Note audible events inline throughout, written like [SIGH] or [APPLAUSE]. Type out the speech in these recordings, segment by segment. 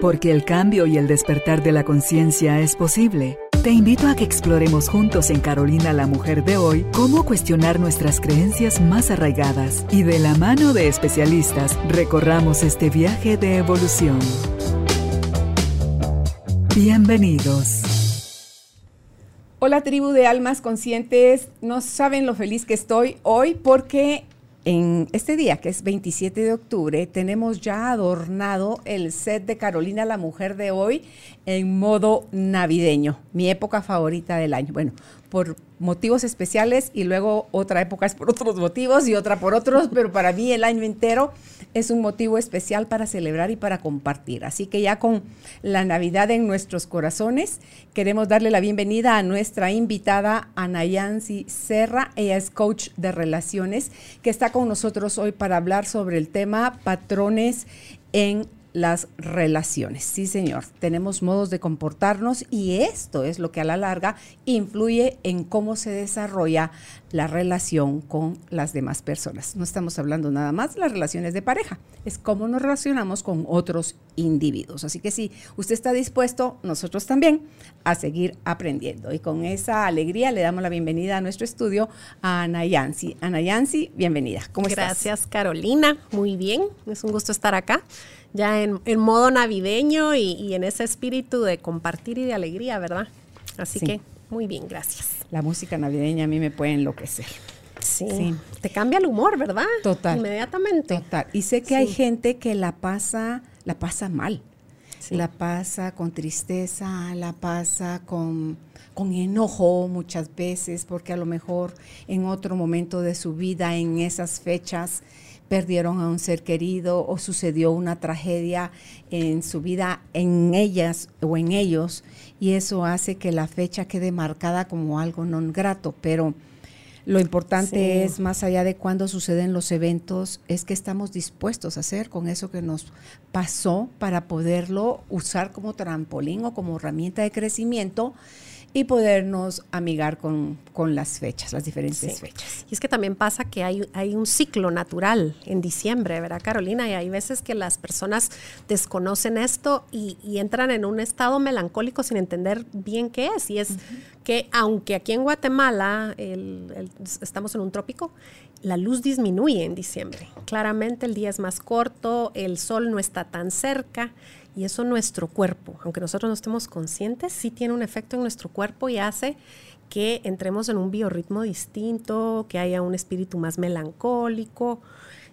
Porque el cambio y el despertar de la conciencia es posible. Te invito a que exploremos juntos en Carolina la Mujer de hoy cómo cuestionar nuestras creencias más arraigadas y de la mano de especialistas recorramos este viaje de evolución. Bienvenidos. Hola tribu de almas conscientes, no saben lo feliz que estoy hoy porque en este día, que es 27 de octubre, tenemos ya adornado el set de Carolina la Mujer de hoy en modo navideño, mi época favorita del año. Bueno, por motivos especiales y luego otra época es por otros motivos y otra por otros, pero para mí el año entero es un motivo especial para celebrar y para compartir. Así que ya con la Navidad en nuestros corazones, queremos darle la bienvenida a nuestra invitada Anayansi Serra. Ella es coach de relaciones que está con nosotros hoy para hablar sobre el tema patrones en las relaciones. Sí, señor, tenemos modos de comportarnos y esto es lo que a la larga influye en cómo se desarrolla la relación con las demás personas. No estamos hablando nada más de las relaciones de pareja, es cómo nos relacionamos con otros individuos. Así que si usted está dispuesto, nosotros también, a seguir aprendiendo. Y con esa alegría le damos la bienvenida a nuestro estudio a Ana Yancy. Ana Yancy, bienvenida. ¿Cómo estás? Gracias, Carolina. Muy bien, es un gusto estar acá ya en, modo navideño y, en ese espíritu de compartir y de alegría, ¿verdad? Así que muy bien, gracias. La música navideña a mí me puede enloquecer. Sí, te cambia el humor, ¿verdad? Total. Inmediatamente. Total. Y sé que hay gente que la pasa, la pasa mal. La pasa con tristeza, la pasa con, con enojo muchas veces, porque a lo mejor en otro momento de su vida, en esas fechas, perdieron a un ser querido o sucedió una tragedia en su vida en ellas o en ellos y eso hace que la fecha quede marcada como algo no grato, pero lo importante es, más allá de cuando suceden los eventos, es que estamos dispuestos a hacer con eso que nos pasó para poderlo usar como trampolín o como herramienta de crecimiento y podernos amigar con, las fechas, las diferentes fechas. Y es que también pasa que hay, hay un ciclo natural en diciembre, ¿verdad, Carolina? Y hay veces que las personas desconocen esto y, entran en un estado melancólico sin entender bien qué es. Y es que aunque aquí en Guatemala estamos en un trópico, la luz disminuye en diciembre. Claramente el día es más corto, el sol no está tan cerca y eso nuestro cuerpo, aunque nosotros no estemos conscientes, sí tiene un efecto en nuestro cuerpo y hace que entremos en un biorritmo distinto, que haya un espíritu más melancólico,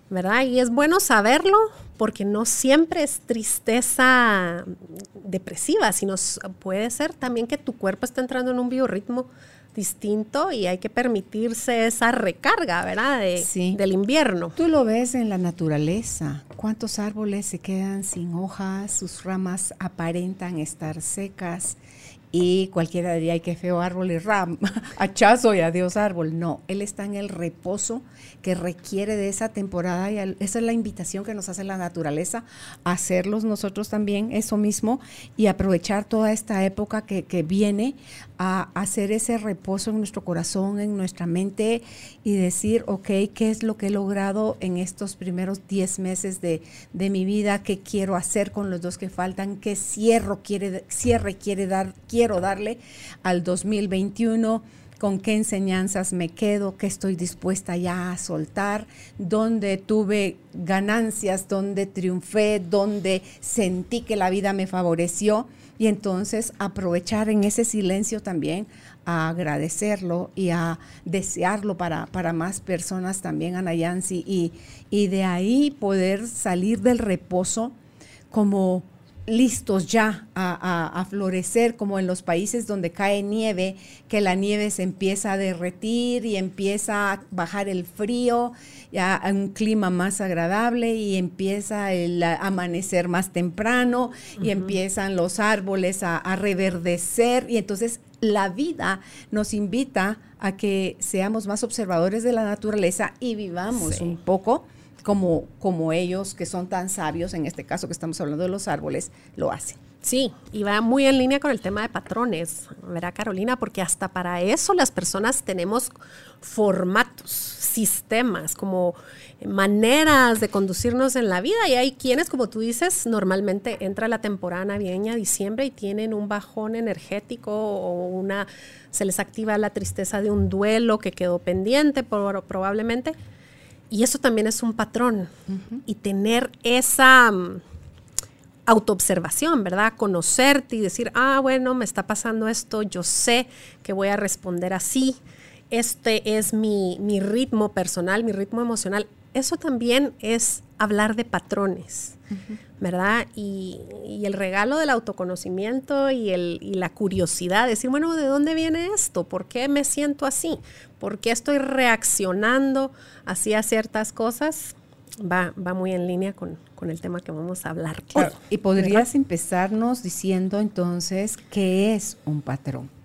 ¿verdad? Y es bueno saberlo porque no siempre es tristeza depresiva, sino puede ser también que tu cuerpo está entrando en un biorritmo distinto y hay que permitirse esa recarga, ¿verdad? De, Del invierno. Tú lo ves en la naturaleza. ¿Cuántos árboles se quedan sin hojas? Sus ramas aparentan estar secas y cualquiera diría, ay, qué feo árbol y ram, [LAUGHS] hachazo y adiós árbol. No, él está en el reposo que requiere de esa temporada y esa es la invitación que nos hace la naturaleza, a hacerlos nosotros también eso mismo y aprovechar toda esta época que, que viene a hacer ese reposo en nuestro corazón, en nuestra mente y decir, ok, ¿qué es lo que he logrado en estos primeros 10 meses de, de mi vida? ¿Qué quiero hacer con los dos que faltan? ¿Qué cierre quiere, cierre quiere dar? quiero darle al 2021, con qué enseñanzas me quedo, qué estoy dispuesta ya a soltar, dónde tuve ganancias, dónde triunfé, dónde sentí que la vida me favoreció y entonces aprovechar en ese silencio también a agradecerlo y a desearlo para, para más personas también, Anayansi, y, y de ahí poder salir del reposo como listos ya a, florecer, como en los países donde cae nieve, que la nieve se empieza a derretir y empieza a bajar el frío, ya a un clima más agradable y empieza el amanecer más temprano y empiezan los árboles a, reverdecer y entonces la vida nos invita a que seamos más observadores de la naturaleza y vivamos un poco como, como ellos que son tan sabios, en este caso que estamos hablando de los árboles, lo hacen. Sí, y va muy en línea con el tema de patrones, ¿verdad, Carolina? Porque hasta para eso las personas tenemos formatos, sistemas, como maneras de conducirnos en la vida. Y hay quienes, como tú dices, normalmente entra la temporada navideña, diciembre, y tienen un bajón energético o una, se les activa la tristeza de un duelo que quedó pendiente probablemente. Y eso también es un patrón. Y tener esa mm, autoobservación, ¿verdad? Conocerte y decir, ah, bueno, me está pasando esto, yo sé que voy a responder así, este es mi, ritmo personal, mi ritmo emocional. Eso también es hablar de patrones, ¿verdad? Y, el regalo del autoconocimiento y, el, y la curiosidad, decir, bueno, ¿de dónde viene esto? ¿Por qué me siento así? ¿Por qué estoy reaccionando así a ciertas cosas? Va, va muy en línea con, con el tema que vamos a hablar. y podrías empezarnos diciendo entonces qué es un patrón.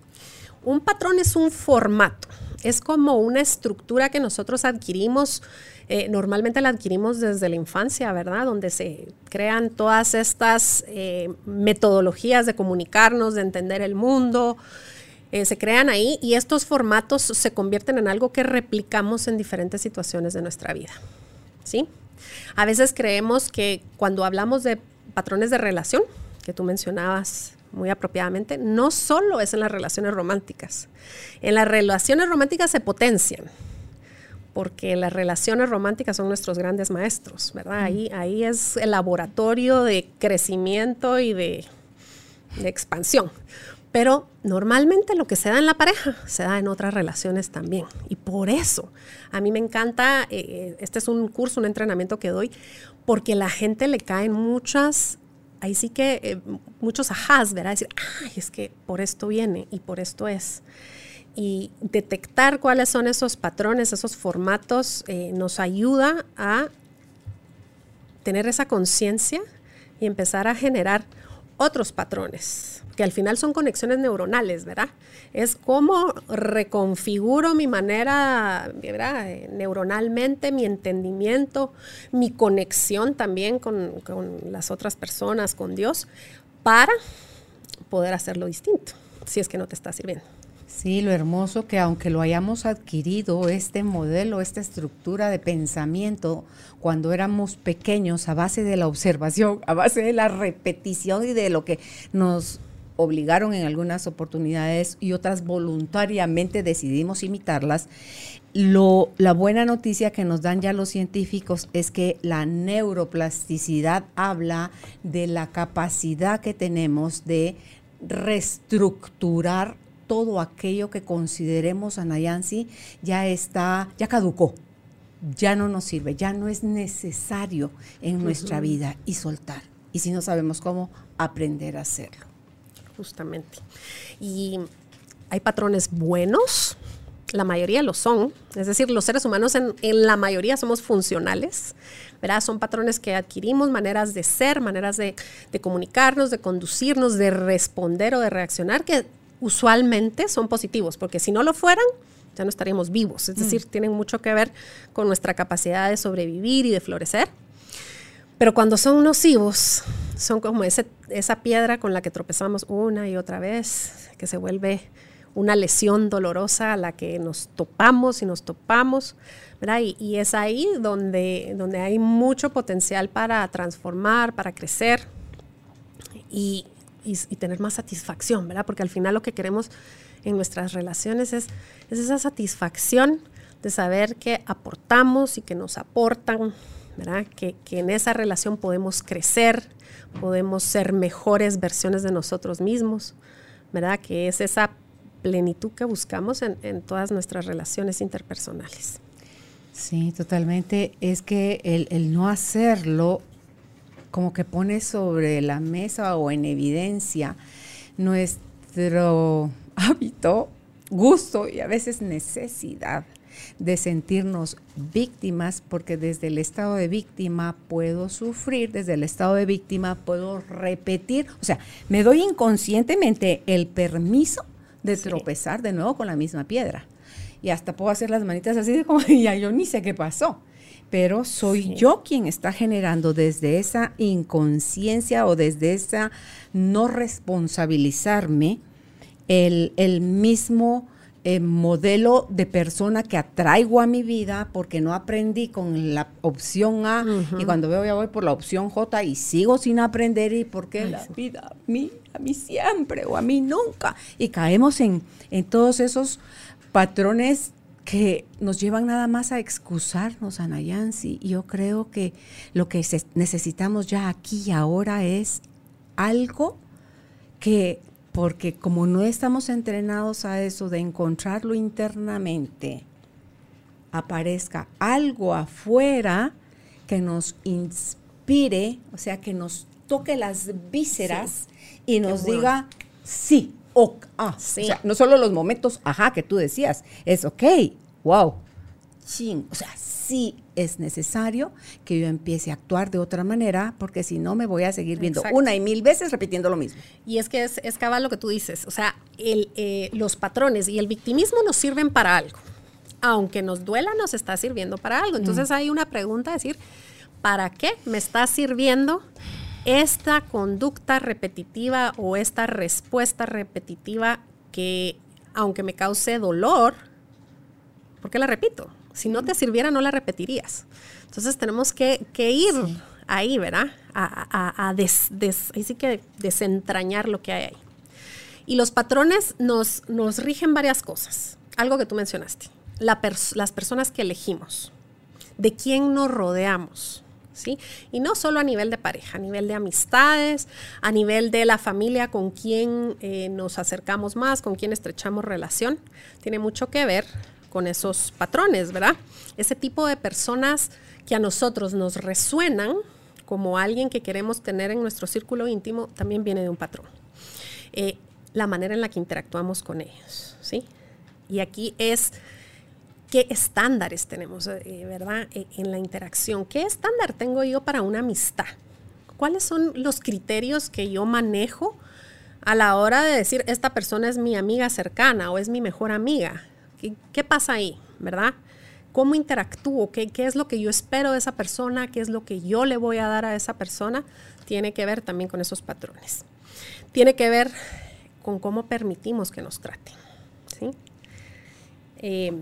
Un patrón es un formato, es como una estructura que nosotros adquirimos, eh, normalmente la adquirimos desde la infancia, ¿verdad? Donde se crean todas estas eh, metodologías de comunicarnos, de entender el mundo, eh, se crean ahí y estos formatos se convierten en algo que replicamos en diferentes situaciones de nuestra vida, ¿sí? A veces creemos que cuando hablamos de patrones de relación, que tú mencionabas muy apropiadamente, no solo es en las relaciones románticas. En las relaciones románticas se potencian, porque las relaciones románticas son nuestros grandes maestros, ¿verdad? Ahí, ahí es el laboratorio de crecimiento y de, de expansión. Pero normalmente lo que se da en la pareja se da en otras relaciones también. Y por eso a mí me encanta, eh, este es un curso, un entrenamiento que doy, porque la gente le caen muchas, ahí sí que eh, muchos ajás, ¿verdad? Decir, ay, es que por esto viene y por esto es. Y detectar cuáles son esos patrones, esos formatos, nos ayuda a tener esa conciencia y empezar a generar otros patrones que al final son conexiones neuronales, ¿verdad? Es cómo reconfiguro mi manera, ¿verdad? Eh, neuronalmente, mi entendimiento, mi conexión también con, con las otras personas, con Dios, para poder hacerlo distinto, si es que no te está sirviendo. Sí, lo hermoso que aunque lo hayamos adquirido, este modelo, esta estructura de pensamiento, cuando éramos pequeños, a base de la observación, a base de la repetición y de lo que nos obligaron en algunas oportunidades y otras voluntariamente decidimos imitarlas. Lo, la buena noticia que nos dan ya los científicos es que la neuroplasticidad habla de la capacidad que tenemos de reestructurar todo aquello que consideremos Anayansi ya está, ya caducó, ya no nos sirve, ya no es necesario en nuestra vida y soltar. Y si no sabemos cómo, aprender a hacerlo justamente. Y hay patrones buenos, la mayoría lo son, es decir, los seres humanos en, la mayoría somos funcionales, ¿verdad? Son patrones que adquirimos, maneras de ser, maneras de, comunicarnos, de conducirnos, de responder o de reaccionar, que usualmente son positivos, porque si no lo fueran, ya no estaríamos vivos, es mm. decir, tienen mucho que ver con nuestra capacidad de sobrevivir y de florecer. Pero cuando son nocivos, son como ese, esa piedra con la que tropezamos una y otra vez, que se vuelve una lesión dolorosa a la que nos topamos y nos topamos, ¿verdad? Y, es ahí donde, donde hay mucho potencial para transformar, para crecer y, y, tener más satisfacción, ¿verdad? Porque al final lo que queremos en nuestras relaciones es, es esa satisfacción de saber que aportamos y que nos aportan, que, en esa relación podemos crecer, podemos ser mejores versiones de nosotros mismos, ¿verdad? Que es esa plenitud que buscamos en, todas nuestras relaciones interpersonales. Sí, totalmente. Es que el, el, no hacerlo como que pone sobre la mesa o en evidencia nuestro [LAUGHS] hábito, gusto y a veces necesidad de sentirnos víctimas, porque desde el estado de víctima puedo sufrir, desde el estado de víctima puedo repetir, o sea, me doy inconscientemente el permiso de tropezar de nuevo con la misma piedra. Y hasta puedo hacer las manitas así de como, [LAUGHS] ya yo ni sé qué pasó. pero soy yo quien está generando desde esa inconsciencia o desde esa no responsabilizarme el, el mismo eh, modelo de persona que atraigo a mi vida porque no aprendí con la opción A y cuando veo ya voy por la opción J y sigo sin aprender y porque la vida a mí, a mí siempre o a mí nunca. Y caemos en, en todos esos patrones que nos llevan nada más a excusarnos, a Nayansi. Yo creo que lo que necesitamos ya aquí y ahora es algo que porque como no estamos entrenados a eso de encontrarlo internamente, aparezca algo afuera que nos inspire, o sea, que nos toque las vísceras y nos diga sí, o ah, sí. O sea, no solo los momentos, ajá, que tú decías, es ok, wow, ching, o sea, sí es necesario que yo empiece a actuar de otra manera, porque si no me voy a seguir viendo una y mil veces repitiendo lo mismo. Y es que es, es cabal lo que tú dices, o sea, el, eh, los patrones y el victimismo nos sirven para algo. Aunque nos duela, nos está sirviendo para algo. Entonces mm. hay una pregunta, decir, ¿para qué me está sirviendo esta conducta repetitiva o esta respuesta repetitiva que, aunque me cause dolor, ¿por qué la repito? Si no te sirviera, no la repetirías. Entonces tenemos que, ir ahí, ¿verdad? A, sí que desentrañar lo que hay ahí. Y los patrones nos, nos rigen varias cosas. Algo que tú mencionaste. las personas que elegimos. De quién nos rodeamos. ¿Sí? Y no solo a nivel de pareja, a nivel de amistades, a nivel de la familia con quien eh, nos acercamos más, con quien estrechamos relación, tiene mucho que ver con esos patrones, ¿verdad? Ese tipo de personas que a nosotros nos resuenan como alguien que queremos tener en nuestro círculo íntimo también viene de un patrón. Eh, la manera en la que interactuamos con ellos, ¿sí? Y aquí es qué estándares tenemos, eh, ¿verdad? E, en la interacción. ¿Qué estándar tengo yo para una amistad? ¿Cuáles son los criterios que yo manejo a la hora de decir, esta persona es mi amiga cercana o es mi mejor amiga? ¿Qué, pasa ahí? ¿Verdad? ¿Cómo interactúo? ¿Qué, ¿Qué es lo que yo espero de esa persona? ¿Qué es lo que yo le voy a dar a esa persona? Tiene que ver también con esos patrones. Tiene que ver con cómo permitimos que nos traten. ¿sí? Eh,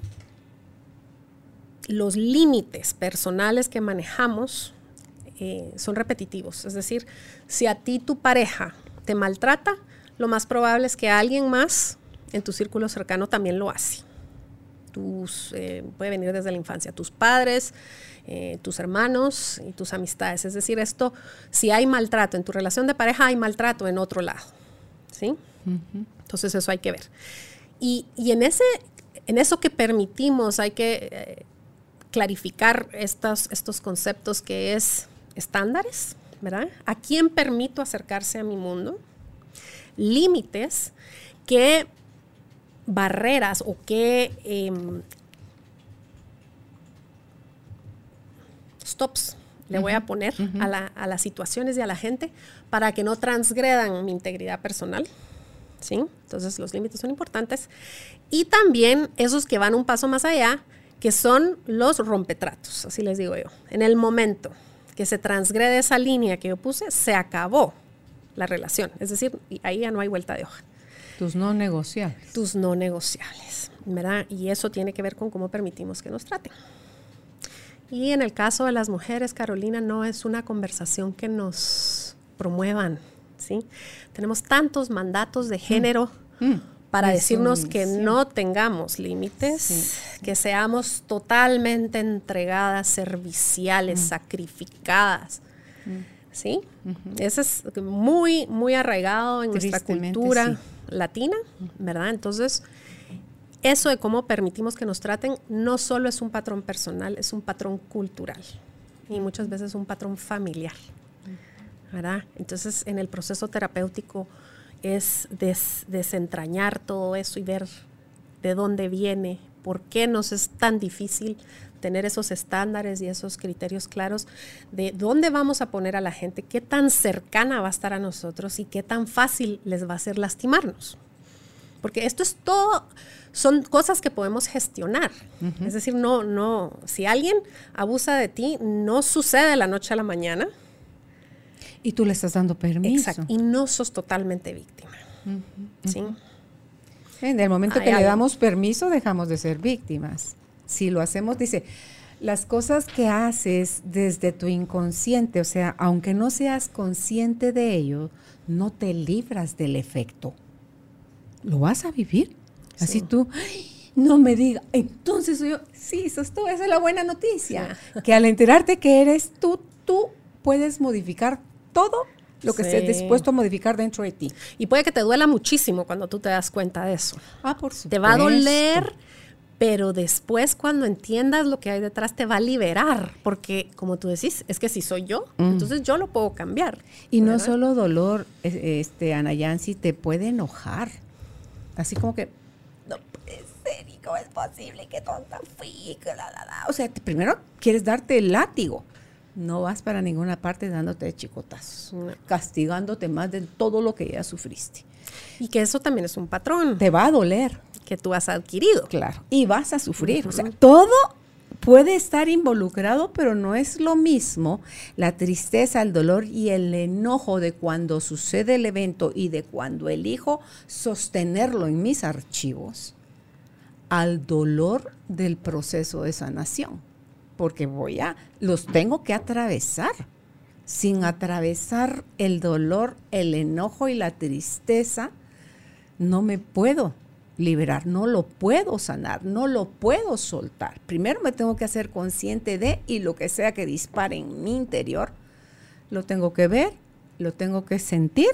los límites personales que manejamos eh, son repetitivos. Es decir, si a ti tu pareja te maltrata, lo más probable es que alguien más en tu círculo cercano también lo hace tus, eh, puede venir desde la infancia, tus padres, eh, tus hermanos y tus amistades. Es decir, esto, si hay maltrato en tu relación de pareja, hay maltrato en otro lado. ¿Sí? Entonces eso hay que ver. Y, en, ese, en eso que permitimos hay que eh, clarificar estos, estos conceptos que es estándares, ¿verdad? ¿A quién permito acercarse a mi mundo? Límites que barreras o qué em, stops le voy a poner a, las situaciones y a la gente para que no transgredan mi integridad personal. ¿sí? Entonces los límites son importantes. Y también esos que van un paso más allá, que son los rompetratos, así les digo yo. En el momento que se transgrede esa línea que yo puse, se acabó la relación. Es decir, ahí ya no hay vuelta de hoja. Tus no negociables. Tus no negociables, ¿verdad? Y eso tiene que ver con cómo permitimos que nos traten. Y en el caso de las mujeres, Carolina, no es una conversación que nos promuevan, ¿sí? Tenemos tantos mandatos de género mm. Mm. para decirnos que no tengamos límites, que seamos totalmente entregadas, serviciales, mm. sacrificadas. ¿Sí? Eso es muy, muy arraigado en nuestra cultura latina, ¿verdad? Entonces, eso de cómo permitimos que nos traten no solo es un patrón personal, es un patrón cultural y muchas veces un patrón familiar, ¿verdad? Entonces, en el proceso terapéutico es desentrañar todo eso y ver de dónde viene, por qué nos es tan difícil tener esos estándares y esos criterios claros de dónde vamos a poner a la gente, qué tan cercana va a estar a nosotros y qué tan fácil les va a hacer lastimarnos. porque esto es todo, son cosas que podemos gestionar. Es decir, no, no, si alguien abusa de ti, no sucede de la noche a la mañana. Y tú le estás dando permiso. Exacto, y no sos totalmente víctima. ¿sí? En el momento que le damos permiso, dejamos de ser víctimas. Si lo hacemos, dice, las cosas que haces desde tu inconsciente, o sea, aunque no seas consciente de ello, no te libras del efecto. Lo vas a vivir. Así tú, no me diga, entonces yo, sí, sos tú, esa es la buena noticia. [LAUGHS] Que al enterarte que eres tú, tú puedes modificar todo lo que estés dispuesto a modificar dentro de ti. Y puede que te duela muchísimo cuando tú te das cuenta de eso. Ah, por supuesto. Te va a doler, pero después cuando entiendas lo que hay detrás te va a liberar, porque como tú decís, es que si soy yo, mm. entonces yo lo puedo cambiar. Y no solo dolor, este Ana Yancy, te puede enojar. Así como que no puede ser, ¿y cómo es posible? que tonta fui? O sea, primero quieres darte el látigo no vas para ninguna parte dándote chicotazos, castigándote más de todo lo que ya sufriste. Y que eso también es un patrón. Te va a doler. Que tú has adquirido. Claro. Y vas a sufrir. O sea, todo puede estar involucrado, pero no es lo mismo la tristeza, el dolor y el enojo de cuando sucede el evento y de cuando elijo sostenerlo en mis archivos al dolor del proceso de sanación porque voy a, los tengo que atravesar. Sin atravesar el dolor, el enojo y la tristeza, no me puedo liberar, no lo puedo sanar, no lo puedo soltar. Primero me tengo que hacer consciente de y lo que sea que dispare en mi interior, lo tengo que ver, lo tengo que sentir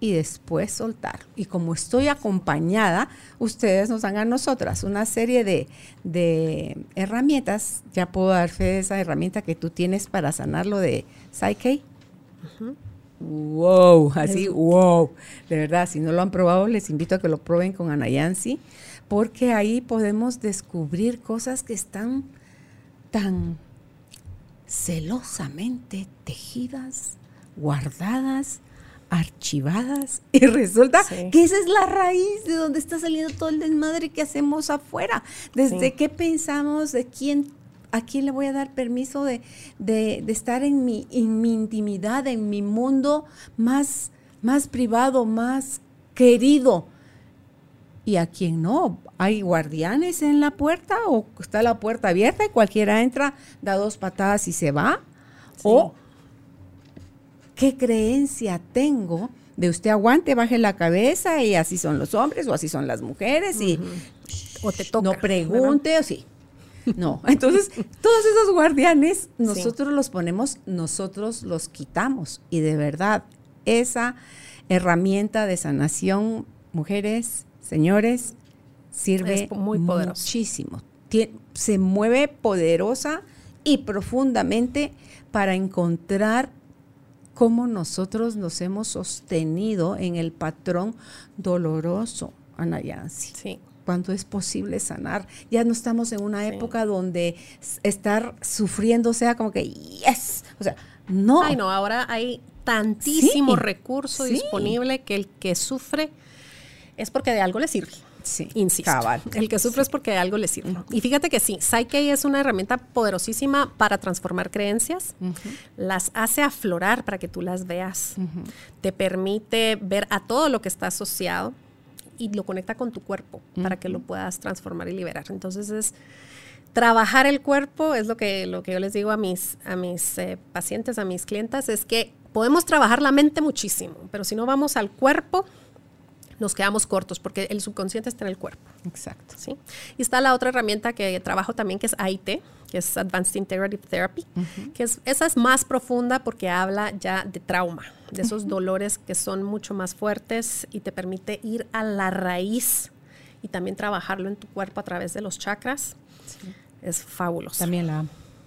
y después soltar. Y como estoy acompañada, ustedes nos dan a nosotras una serie de, herramientas. Ya puedo dar fe de esa herramienta que tú tienes para sanar lo de Psyche. Wow, así, wow. De verdad, si no lo han probado, les invito a que lo prueben con Anayansi, porque ahí podemos descubrir cosas que están tan celosamente tejidas, guardadas, archivadas [LAUGHS] y resulta que esa es la raíz de donde está saliendo todo el desmadre que hacemos afuera. Desde qué pensamos, de quién, a quién le voy a dar permiso de, estar en mi, en mi intimidad, en mi mundo más, más privado, más querido. Y a quién no, hay guardianes en la puerta o está la puerta abierta y cualquiera entra, da dos patadas y se va. O ¿Qué creencia tengo de usted aguante, baje la cabeza y así son los hombres o así son las mujeres y o te toca, no pregunte o sí. No, entonces todos esos guardianes nosotros los ponemos, nosotros los quitamos y de verdad esa herramienta de sanación, mujeres, señores, sirve muy muchísimo. se mueve poderosa y profundamente para encontrar cómo nosotros nos hemos sostenido en el patrón doloroso, Ana Yancy. Sí. Cuando es posible sanar. Ya no estamos en una época donde estar sufriendo sea como que, yes. O sea, no. Ay, no, ahora hay tantísimo recurso disponible que el que sufre es porque de algo le sirve. Sí, insisto. El que sufre es porque algo le sirve. Y fíjate que sí, Psyche es una herramienta poderosísima para transformar creencias. Las hace aflorar para que tú las veas. Te permite ver a todo lo que está asociado y lo conecta con tu cuerpo para que lo puedas transformar y liberar. Entonces es trabajar el cuerpo, es lo que, lo que yo les digo a mis, a mis eh, pacientes, a mis clientas, es que podemos trabajar la mente muchísimo, pero si no vamos al cuerpo, nos quedamos cortos porque el subconsciente está en el cuerpo. Exacto. ¿sí? Y está la otra herramienta que trabajo también, que es AIT, que es Advanced Integrative Therapy, que es, esa es más profunda porque habla ya de trauma, de esos dolores que son mucho más fuertes y te permite ir a la raíz y también trabajarlo en tu cuerpo a través de los chakras. Es fabuloso. También la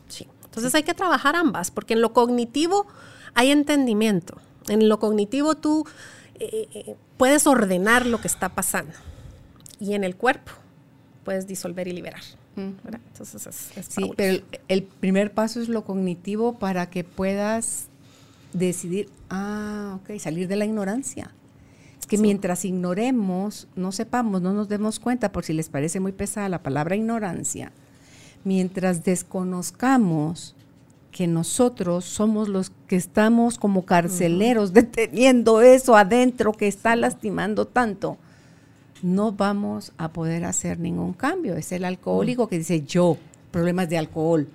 Sí. Entonces hay que trabajar ambas, porque en lo cognitivo hay entendimiento. En lo cognitivo tú eh, eh, puedes ordenar lo que está pasando. Y en el cuerpo puedes disolver y liberar. Entonces es, sí, pero el, primer paso es lo cognitivo para que puedas decidir, ah, ok, salir de la ignorancia. que mientras ignoremos, no sepamos, no nos demos cuenta, por si les parece muy pesada la palabra ignorancia, mientras desconozcamos que nosotros somos los que estamos como carceleros [LAUGHS] deteniendo eso adentro que está lastimando tanto, no vamos a poder hacer ningún cambio. Es el alcohólico que dice yo, problemas de alcohol.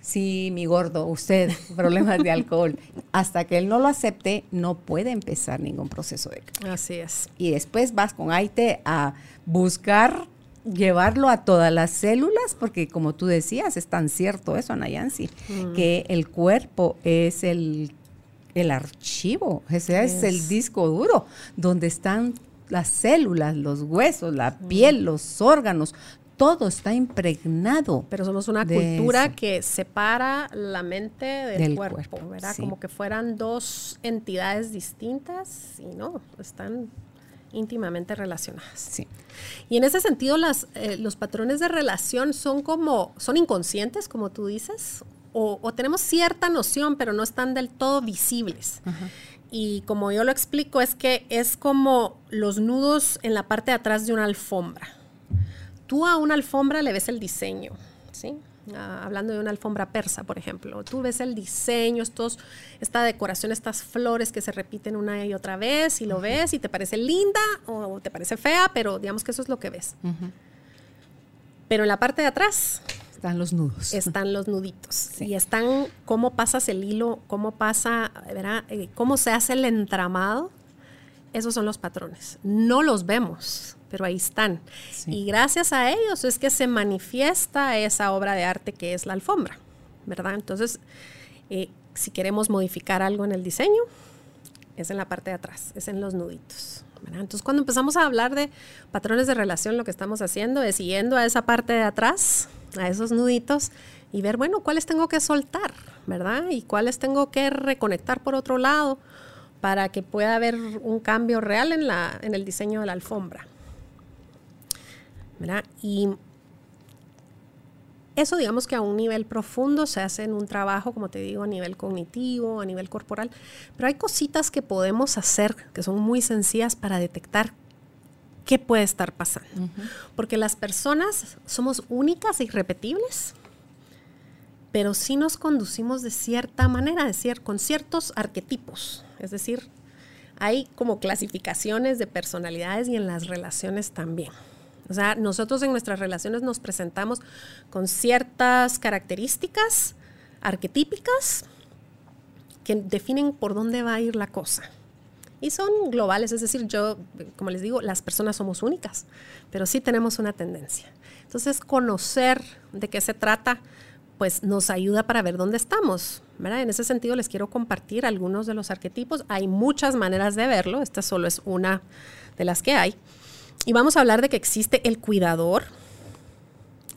Sí, mi gordo, usted, [LAUGHS] problemas de alcohol. Hasta que él no lo acepte, no puede empezar ningún proceso de cambio. Así es. Y después vas con Aite a buscar llevarlo a todas las células, porque como tú decías, es tan cierto eso, Anayansi, mm. que el cuerpo es el, el archivo, ese es el disco duro, donde están las células, los huesos, la mm. piel, los órganos, todo está impregnado. Pero somos una cultura que separa la mente del, cuerpo, ¿verdad? Como que fueran dos entidades distintas y no, están íntimamente relacionadas. Sí. Y en ese sentido, las, eh, los patrones de relación son como, son inconscientes, como tú dices, o, tenemos cierta noción, pero no están del todo visibles. Y como yo lo explico, es que es como los nudos en la parte de atrás de una alfombra tú a una alfombra le ves el diseño, ¿sí? Ah, hablando de una alfombra persa, por ejemplo, tú ves el diseño, estos, esta decoración, estas flores que se repiten una y otra vez y lo ves y te parece linda o te parece fea, pero digamos que eso es lo que ves. Pero en la parte de atrás están los nudos. Están los nuditos. Y están cómo pasas el hilo, cómo pasa, ¿verdad? Eh, cómo se hace el entramado. Esos son los patrones. No los vemos pero ahí están. Y gracias a ellos es que se manifiesta esa obra de arte que es la alfombra, ¿verdad? Entonces, eh, si queremos modificar algo en el diseño, es en la parte de atrás, es en los nuditos. Entonces, cuando empezamos a hablar de patrones de relación, lo que estamos haciendo es yendo a esa parte de atrás, a esos nuditos, y ver, bueno, cuáles tengo que soltar, ¿verdad? Y cuáles tengo que reconectar por otro lado para que pueda haber un cambio real en, la, en el diseño de la alfombra. Y eso digamos que a un nivel profundo se hace en un trabajo, como te digo, a nivel cognitivo, a nivel corporal, pero hay cositas que podemos hacer que son muy sencillas para detectar qué puede estar pasando. Porque las personas somos únicas e irrepetibles, pero sí nos conducimos de cierta manera, decir, con ciertos arquetipos. Es decir, hay como clasificaciones de personalidades y en las relaciones también. O sea, nosotros en nuestras relaciones nos presentamos con ciertas características arquetípicas que definen por dónde va a ir la cosa. Y son globales, es decir, yo, como les digo, las personas somos únicas, pero sí tenemos una tendencia. Entonces, conocer de qué se trata, pues nos ayuda para ver dónde estamos. ¿verdad? En ese sentido, les quiero compartir algunos de los arquetipos. Hay muchas maneras de verlo, esta solo es una de las que hay. Y vamos a hablar de que existe el cuidador,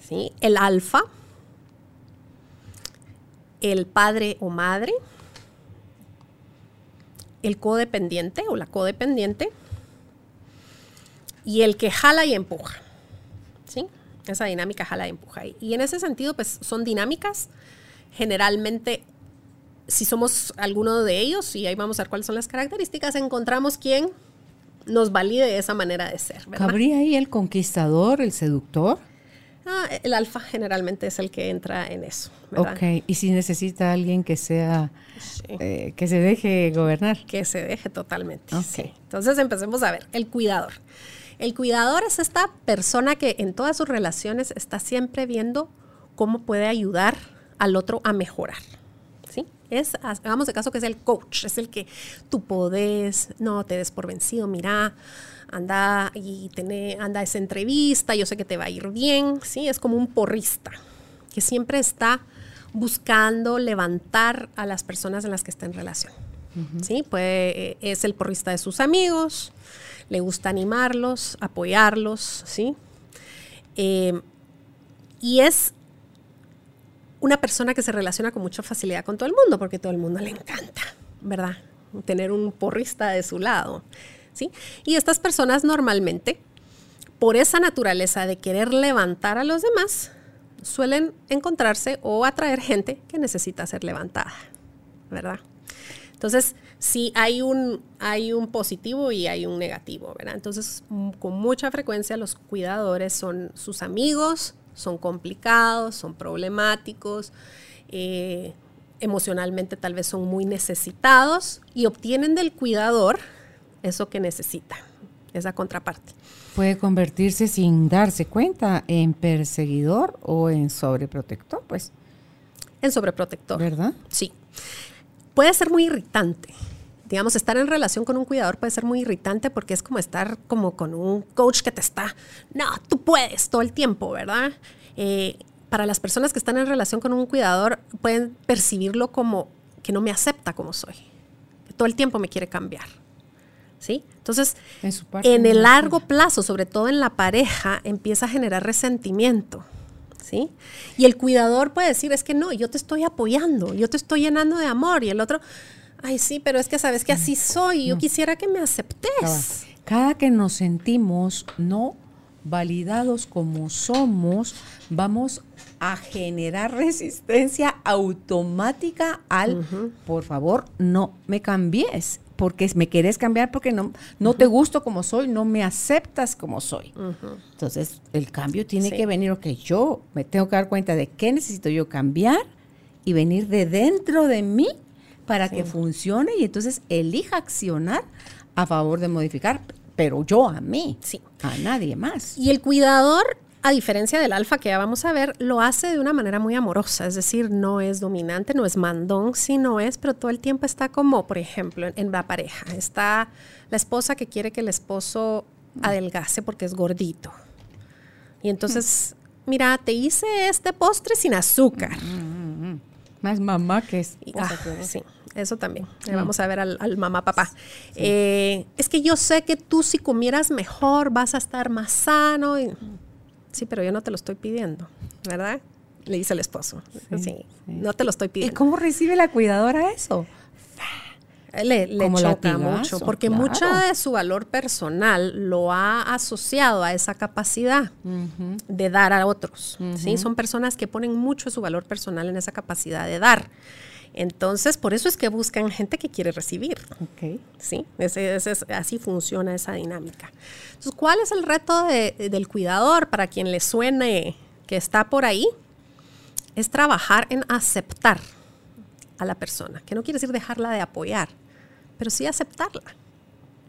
¿sí? el alfa, el padre o madre, el codependiente o la codependiente y el que jala y empuja. ¿sí? Esa dinámica jala y empuja. Y en ese sentido, pues son dinámicas. Generalmente, si somos alguno de ellos, y ahí vamos a ver cuáles son las características, encontramos quién nos valide esa manera de ser. ¿Cabría ahí el conquistador, el seductor? Ah, el alfa generalmente es el que entra en eso. Ok, y si necesita alguien que sea, eh, que se deje gobernar. Que se deje totalmente. Okay. Entonces empecemos a ver, el cuidador. El cuidador es esta persona que en todas sus relaciones está siempre viendo cómo puede ayudar al otro a mejorar es, hagamos de caso que es el coach, es el que tú podés, no te des por vencido, mira, anda y tené, anda esa entrevista, yo sé que te va a ir bien, ¿sí? Es como un porrista que siempre está buscando levantar a las personas en las que está en relación. ¿sí? Pues es el porrista de sus amigos, le gusta animarlos, apoyarlos, ¿sí? Eh, y es una persona que se relaciona con mucha facilidad con todo el mundo, porque todo el mundo le encanta, ¿verdad? Tener un porrista de su lado, ¿sí? Y estas personas normalmente, por esa naturaleza de querer levantar a los demás, suelen encontrarse o atraer gente que necesita ser levantada, ¿verdad? Entonces, sí hay un, hay un positivo y hay un negativo, ¿verdad? Entonces, con mucha frecuencia los cuidadores son sus amigos, son complicados, son problemáticos, eh, emocionalmente tal vez son muy necesitados y obtienen del cuidador eso que necesitan, esa contraparte. Puede convertirse sin darse cuenta en perseguidor o en sobreprotector, pues. En sobreprotector. ¿Verdad? Sí. Puede ser muy irritante. Digamos, estar en relación con un cuidador puede ser muy irritante porque es como estar como con un coach que te está, no, tú puedes todo el tiempo, ¿verdad? Eh, para las personas que están en relación con un cuidador pueden percibirlo como que no me acepta como soy, que todo el tiempo me quiere cambiar. ¿Sí? Entonces, en, el largo plazo, sobre todo en la pareja, empieza a generar resentimiento. ¿Sí? Y el cuidador puede decir, es que no, yo te estoy apoyando, yo te estoy llenando de amor. Y el otro, ay, sí, pero es que sabes que así soy, yo quisiera que me aceptes. Cada que nos sentimos no validados como somos, vamos a generar resistencia automática al, por favor, no me cambies, porque me quieres cambiar porque no, no te gusto como soy, no me aceptas como soy. Entonces, el cambio tiene que venir, ok, yo me tengo que dar cuenta de qué necesito yo cambiar y venir de dentro de mí para que funcione y entonces elija accionar a favor de modificar pero yo a mí, sí. a nadie más. Y el cuidador, a diferencia del alfa que ya vamos a ver, lo hace de una manera muy amorosa, es decir, no es dominante, no es mandón, sino es, pero todo el tiempo está como, por ejemplo, en, la pareja, está la esposa que quiere que el esposo adelgace porque es gordito. Y entonces, mira, te hice este postre sin azúcar. Mm, mm, mm, Más mamá que es. Ah, sí. Eso también. Mm. Vamos a ver al, mamá, papá. Eh, es que yo sé que tú si comieras mejor vas a estar más sano. sí, pero yo no te lo estoy pidiendo, ¿verdad? Le dice el esposo. Sí, no te lo estoy pidiendo. ¿Y cómo recibe la cuidadora eso? Le, le choca mucho, porque mucha de su valor personal lo ha asociado a esa capacidad de dar a otros. ¿sí? Son personas que ponen mucho de su valor personal en esa capacidad de dar. Entonces, por eso es que buscan gente que quiere recibir. ¿Sí? así funciona esa dinámica. Entonces, ¿cuál es el reto del cuidador para quien le suene que está por ahí? Es trabajar en aceptar a la persona, que no quiere decir dejarla de apoyar, pero sí aceptarla.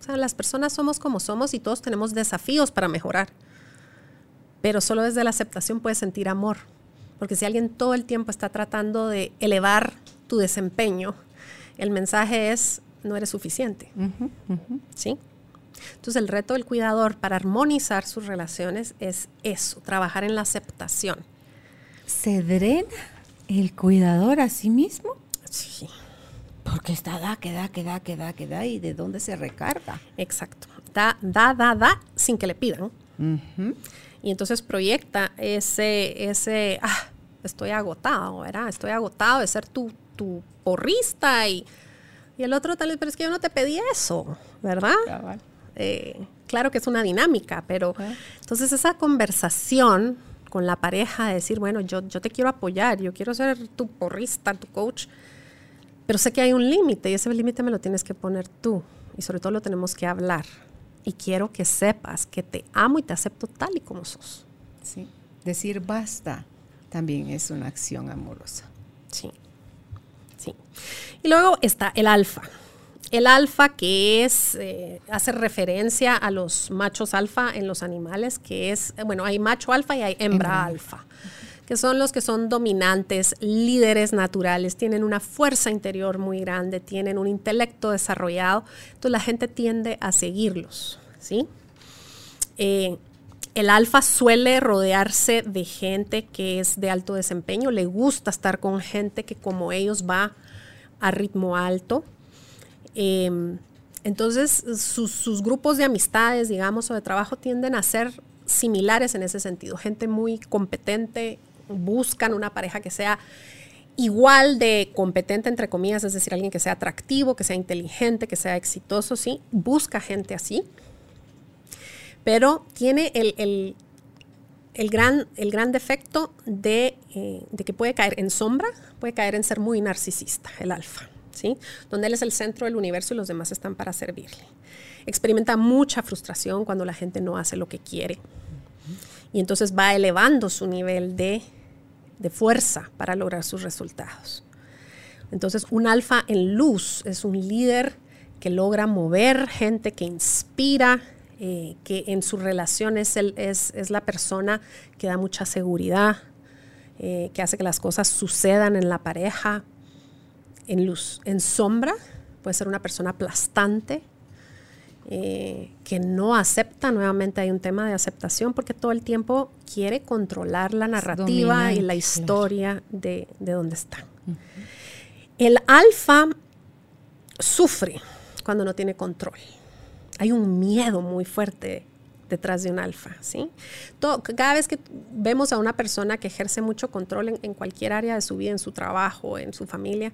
O sea, las personas somos como somos y todos tenemos desafíos para mejorar. Pero solo desde la aceptación puedes sentir amor. Porque si alguien todo el tiempo está tratando de elevar tu desempeño, el mensaje es, no eres suficiente. ¿Sí? Entonces el reto del cuidador para armonizar sus relaciones es eso, trabajar en la aceptación. ¿Se drena el cuidador a sí mismo? Sí. Porque está da, que da, que da, que da, que da, y de dónde se recarga. Exacto. Da, da, da, da, sin que le pidan. Y entonces proyecta ese, ese, ah, estoy agotado, ¿verdad? Estoy agotado de ser tu, tu porrista y, y el otro tal vez, pero es que yo no te pedí eso, ¿verdad? Eh, claro que es una dinámica, pero entonces esa conversación con la pareja de decir, bueno, yo, yo te quiero apoyar, yo quiero ser tu porrista, tu coach, pero sé que hay un límite y ese límite me lo tienes que poner tú y sobre todo lo tenemos que hablar. Y quiero que sepas que te amo y te acepto tal y como sos. Sí. Decir basta también es una acción amorosa. Sí. Sí. Y luego está el alfa. El alfa que es, eh, hace referencia a los machos alfa en los animales, que es, bueno, hay macho alfa y hay hembra, alfa, que son los que son dominantes, líderes naturales, tienen una fuerza interior muy grande, tienen un intelecto desarrollado, entonces la gente tiende a seguirlos, ¿sí? Eh, el alfa suele rodearse de gente que es de alto desempeño, le gusta estar con gente que como ellos va a ritmo alto. Em, entonces, sus, grupos de amistades, digamos, o de trabajo tienden a ser similares en ese sentido. Gente muy competente, buscan una pareja que sea igual de competente, entre comillas, es decir, alguien que sea atractivo, que sea inteligente, que sea exitoso, sí, busca gente así pero tiene el, gran, el gran defecto de, eh, de, que puede caer en sombra, puede caer en ser muy narcisista, el alfa. ¿sí? Donde él es el centro del universo y los demás están para servirle. Experimenta mucha frustración cuando la gente no hace lo que quiere. Y entonces va elevando su nivel de, de fuerza para lograr sus resultados. Entonces, un alfa en luz es un líder que logra mover gente, que inspira, eh, que en su relación es, es, la persona que da mucha seguridad, eh, que hace que las cosas sucedan en la pareja, en luz. En sombra puede ser una persona aplastante, eh, que no acepta, nuevamente hay un tema de aceptación, porque todo el tiempo quiere controlar la narrativa y la historia de, de donde están. El alfa sufre cuando no tiene control. Hay un miedo muy fuerte detrás de un alfa, ¿sí? cada vez que vemos a una persona que ejerce mucho control en, en, cualquier área de su vida, en su trabajo, en su familia,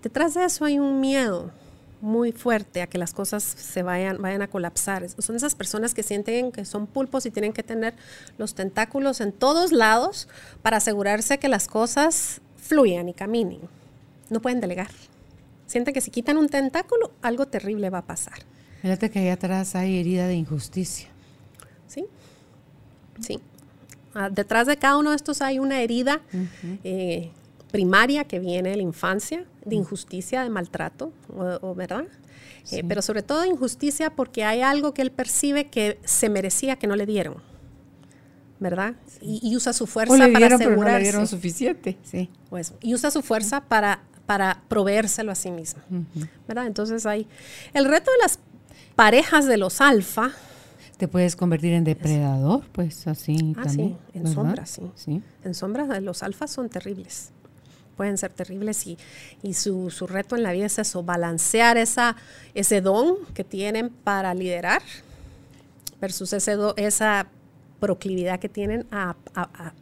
detrás de eso hay un miedo muy fuerte a que las cosas se vayan, vayan a colapsar. Son esas personas que sienten que son pulpos y tienen que tener los tentáculos en todos lados para asegurarse que las cosas fluyan y caminen. No pueden delegar. Sienten que si quitan un tentáculo, algo terrible va a pasar. Fíjate que ahí atrás hay herida de injusticia. Sí, sí. Ah, detrás de cada uno de estos hay una herida eh, primaria que viene de la infancia, de injusticia, de maltrato, o, ¿verdad? Eh, pero sobre todo de injusticia porque hay algo que él percibe que se merecía que no le dieron. ¿verdad? Y, usa su fuerza para asegurarse. Pero no le dieron suficiente, sí. Pues, y usa su fuerza para, para proveérselo a sí mismo, ¿verdad? Entonces hay el reto de las parejas de los alfa. Te puedes convertir en depredador, pues así ah, también. Sí, en sombra, sí. sí. En sombra los alfas son terribles pueden ser terribles y, y su, su, reto en la vida es eso, balancear esa, ese don que tienen para liderar versus ese esa proclividad que tienen a, a,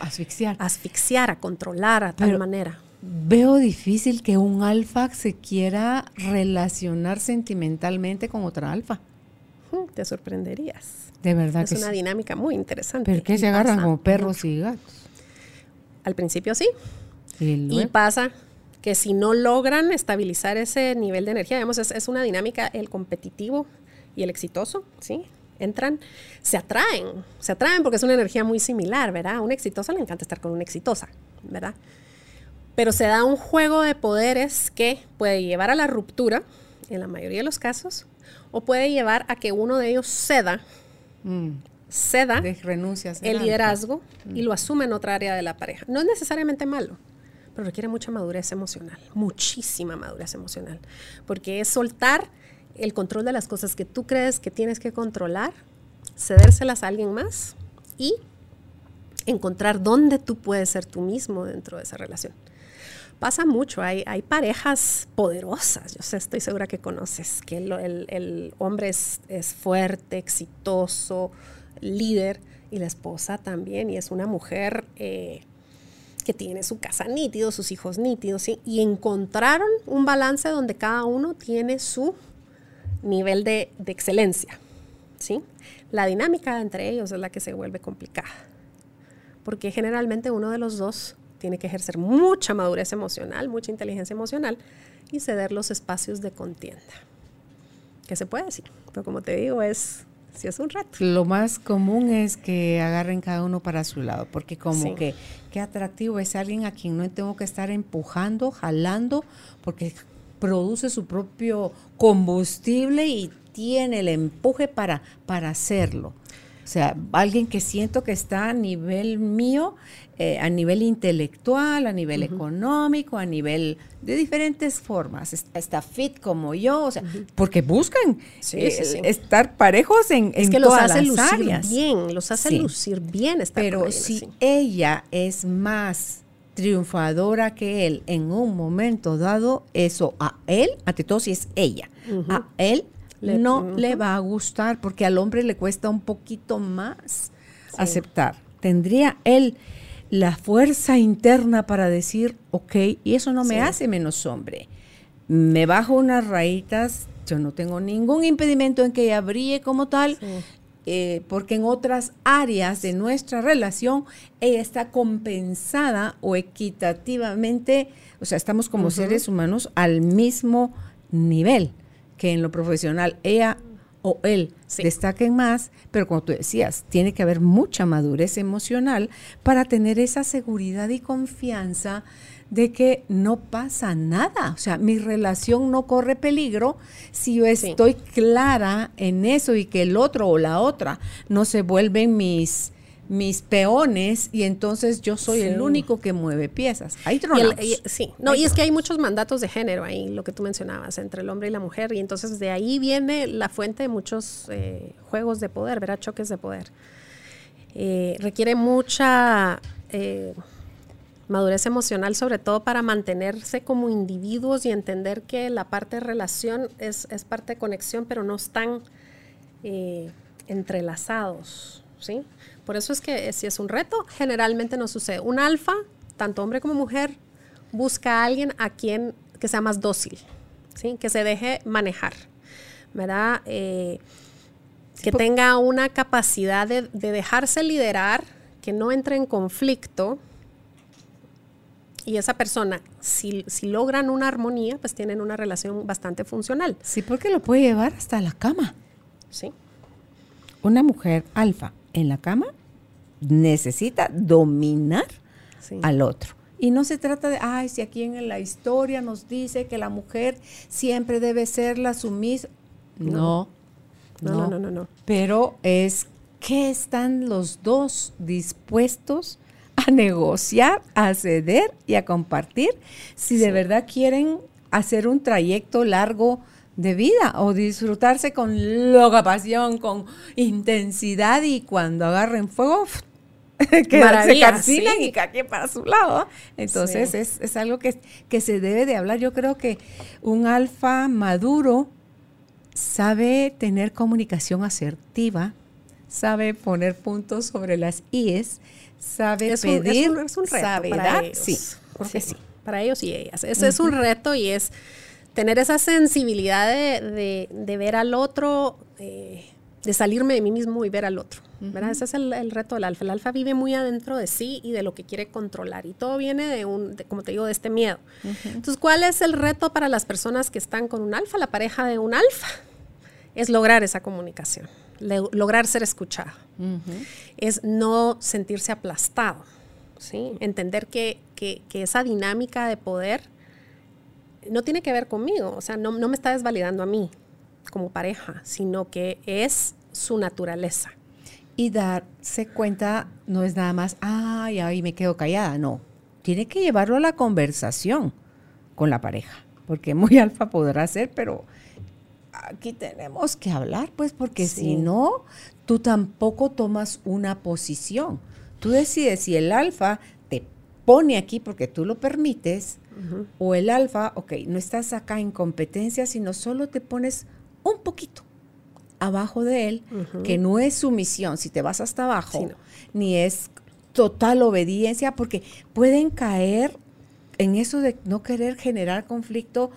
asfixiar. asfixiar, a controlar a tal manera. Veo difícil que un alfa se quiera relacionar sentimentalmente con otra alfa. Te sorprenderías. De verdad es una dinámica muy interesante. ¿Pero qué se agarran como perros y gatos? Al principio sí. Y, pasa que si no logran estabilizar ese nivel de energía, digamos, es, una dinámica el competitivo y el exitoso, ¿sí? Entran, se atraen, se atraen porque es una energía muy similar, ¿verdad? A una exitosa le encanta estar con una exitosa, ¿verdad? Pero se da un juego de poderes que puede llevar a la ruptura, en la mayoría de los casos, o puede llevar a que uno de ellos ceda mm ceda el liderazgo y lo asume en otra área de la pareja. No es necesariamente malo, pero requiere mucha madurez emocional, muchísima madurez emocional, porque es soltar el control de las cosas que tú crees que tienes que controlar, cedérselas a alguien más y encontrar dónde tú puedes ser tú mismo dentro de esa relación. Pasa mucho, hay, parejas poderosas, yo sé, estoy segura que conoces, que el, hombre es, fuerte, exitoso, líder y la esposa también, y es una mujer eh, que tiene su casa nítido, sus hijos nítidos, y encontraron un balance donde cada uno tiene su nivel de, excelencia. ¿sí? La dinámica entre ellos es la que se vuelve complicada, porque generalmente uno de los dos tiene que ejercer mucha madurez emocional, mucha inteligencia emocional y ceder los espacios de contienda. ¿Qué se puede decir? Pero como te digo, es sí es un reto. Lo más común es que agarren cada uno para su lado, porque como que qué atractivo es alguien a quien no tengo que estar empujando, jalando, porque produce su propio combustible y tiene el empuje para, para hacerlo. O sea, alguien que siento que está a nivel mío, eh, a nivel intelectual, a nivel económico, a nivel de diferentes formas. Está fit como yo, o sea, porque buscan eh, estar parejos en, es que los hace lucir bien, los hace lucir bien. Pero si ella es más triunfadora que él en un momento dado, eso a él, ante todo si es ella, a él no le va a gustar porque al hombre le cuesta un poquito más aceptar. Tendría él la fuerza interna para decir, ok, y eso no me hace menos hombre. Me bajo unas rayitas, yo no tengo ningún impedimento en que ella brille como tal. eh, porque en otras áreas de nuestra relación ella está compensada o equitativamente, o sea, estamos como seres humanos al mismo nivel que en lo profesional. Ella o él destaquen más, pero como tú decías, tiene que haber mucha madurez emocional para tener esa seguridad y confianza de que no pasa nada. O sea, mi relación no corre peligro si yo estoy clara en eso y que el otro o la otra no se vuelven mis mis peones y entonces yo soy el único que mueve piezas. Hay sí, no, y es que hay muchos mandatos de género ahí, lo que tú mencionabas, entre el hombre y la mujer, y entonces de ahí viene la fuente de muchos eh, juegos de poder, ¿verdad? Choques de poder. Eh, requiere mucha eh, madurez emocional, sobre todo para mantenerse como individuos y entender que la parte de relación es, es parte de conexión, pero no están entrelazados, ¿sí? Por eso es que si es un reto, generalmente no sucede. Un alfa, tanto hombre como mujer, busca a alguien a quien que sea más dócil, ¿sí? Que se deje manejar, ¿verdad? Eh, que tenga una capacidad de, de dejarse liderar, que no entre en conflicto, y esa persona, si, si, logran una armonía, pues tienen una relación bastante funcional. Sí, porque lo puede llevar hasta la cama. Sí. Una mujer alfa en la cama necesita dominar al otro. Y no se trata de, ay, si aquí en la historia nos dice que la mujer siempre debe ser la sumisa. No no, no, no, no, no. Pero es que están los dos dispuestos a negociar, a ceder y a compartir si de verdad quieren hacer un trayecto largo de vida o disfrutarse con loca pasión, con intensidad y cuando agarren fuego [LAUGHS] que se calcinan y caquen para su lado. Entonces es, es, algo que, que se debe de hablar. Yo creo que un alfa maduro sabe tener comunicación asertiva, sabe poner puntos sobre las IES sabe pedir, es un, reto para ellos. Sí, porque sí, Para ellos y ellas. Ese es un reto y es tener esa sensibilidad de, ver al otro, eh, de salirme de mí mismo y ver al otro. ¿verdad? Ese es el, reto del alfa. El alfa vive muy adentro de sí y de lo que quiere controlar. Y todo viene de un, como te digo, de este miedo. Entonces, ¿cuál es el reto para las personas que están con un alfa, la pareja de un alfa? Es lograr esa comunicación lograr ser escuchado, es no sentirse aplastado, ¿sí? entender que, esa dinámica de poder no tiene que ver conmigo, o sea, no, me está desvalidando a mí como pareja, sino que es su naturaleza. Y darse cuenta no es nada más, ay, ay, me quedo callada, no. Tiene que llevarlo a la conversación con la pareja, porque muy [LAUGHS] alfa podrá ser, pero aquí tenemos que hablar, pues, porque si no, tú tampoco tomas una posición. Tú decides si el alfa te pone aquí porque tú lo permites, o el alfa, ok, no estás acá en competencia, sino solo te pones un poquito abajo de él, que no es sumisión si te vas hasta abajo, ni es total obediencia, porque pueden caer en eso de no querer generar conflicto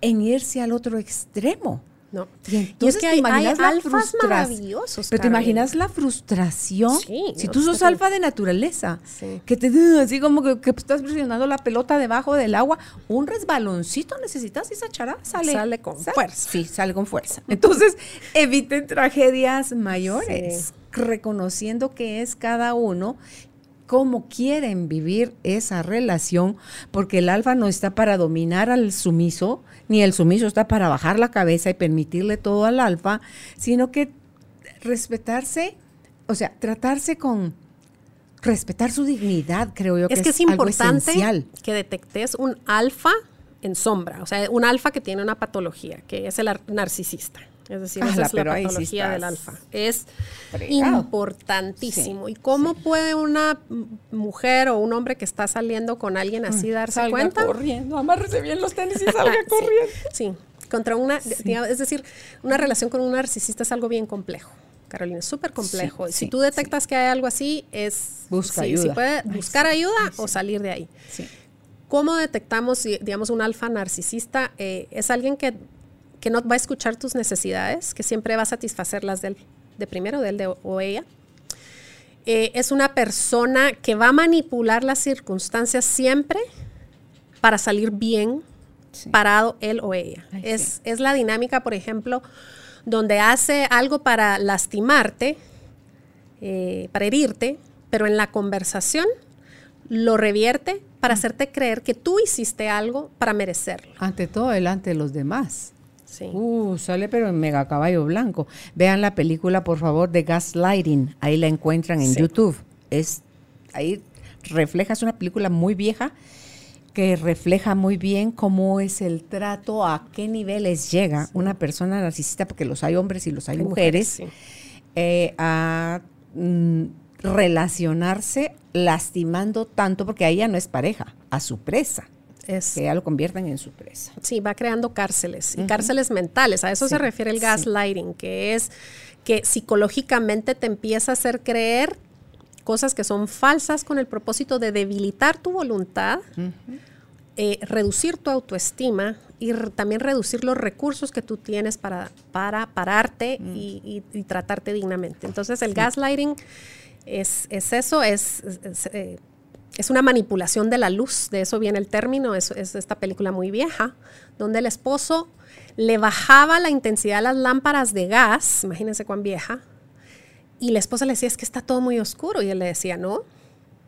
en irse al otro extremo. No. Y, es que hay, alfas maravillosos. Pero te imaginas la frustración. si tú sos alfa de naturaleza, que te [LAUGHS] así como que, estás presionando la pelota debajo del agua, un resbaloncito necesitas y esa chara sale, sale con fuerza. Sí, sale con fuerza. Entonces, [LAUGHS] eviten tragedias mayores, reconociendo que es cada uno cómo quieren vivir esa relación, porque el alfa no está para dominar al sumiso, ni el sumiso está para bajar la cabeza y permitirle todo al alfa, sino que respetarse, o sea, tratarse con respetar su dignidad, creo yo es que, es, importante que detectes un alfa en sombra, o sea, un alfa que tiene una patología, que es el narcisista. Es decir, esa es la patología del alfa. Es importantísimo. ¿Y cómo puede una mujer o un hombre que está saliendo con alguien así mm, darse salga cuenta? corriendo, amárrese bien los tenis y [LAUGHS] salga corriendo. Sí, contra una, es decir, una relación con un narcisista es algo bien complejo. Carolina, es súper complejo. si tú detectas que hay algo así, es... Busca ayuda. Si puede buscar ayuda o salir de ahí. ¿Cómo detectamos, digamos, un alfa narcisista? Eh, es alguien que que no va a escuchar tus necesidades, que siempre va a satisfacer las de él. de primero, de él de, o ella, eh, es una persona que va a manipular las circunstancias siempre para salir bien parado él o ella. es, es la dinámica, por ejemplo, donde hace algo para lastimarte, eh, para herirte, pero en la conversación lo revierte para hacerte creer que tú hiciste algo para merecerlo. Ante todo, delante de los demás. Sí. Uh, sale pero en mega caballo blanco. Vean la película, por favor, de Gaslighting. Ahí la encuentran en YouTube. Es, ahí refleja, es una película muy vieja que refleja muy bien cómo es el trato, a qué niveles llega una persona narcisista, porque los hay hombres y los hay, mujeres, eh, a mm, relacionarse lastimando tanto, porque a ella no es pareja, a su presa. Es, que ya lo convierten en su presa. Sí, va creando cárceles, y cárceles mentales. A eso se refiere el gaslighting, que es que psicológicamente te empieza a hacer creer cosas que son falsas con el propósito de debilitar tu voluntad, eh, reducir tu autoestima y también reducir los recursos que tú tienes para, para pararte mm. y, tratarte dignamente. Entonces el gaslighting es, eso, es, eh, es, una manipulación de la luz, de eso viene el término, es, es esta película muy vieja, donde el esposo le bajaba la intensidad a las lámparas de gas, imagínense cuán vieja, y la esposa le decía, es que está todo muy oscuro. Y él le decía, no,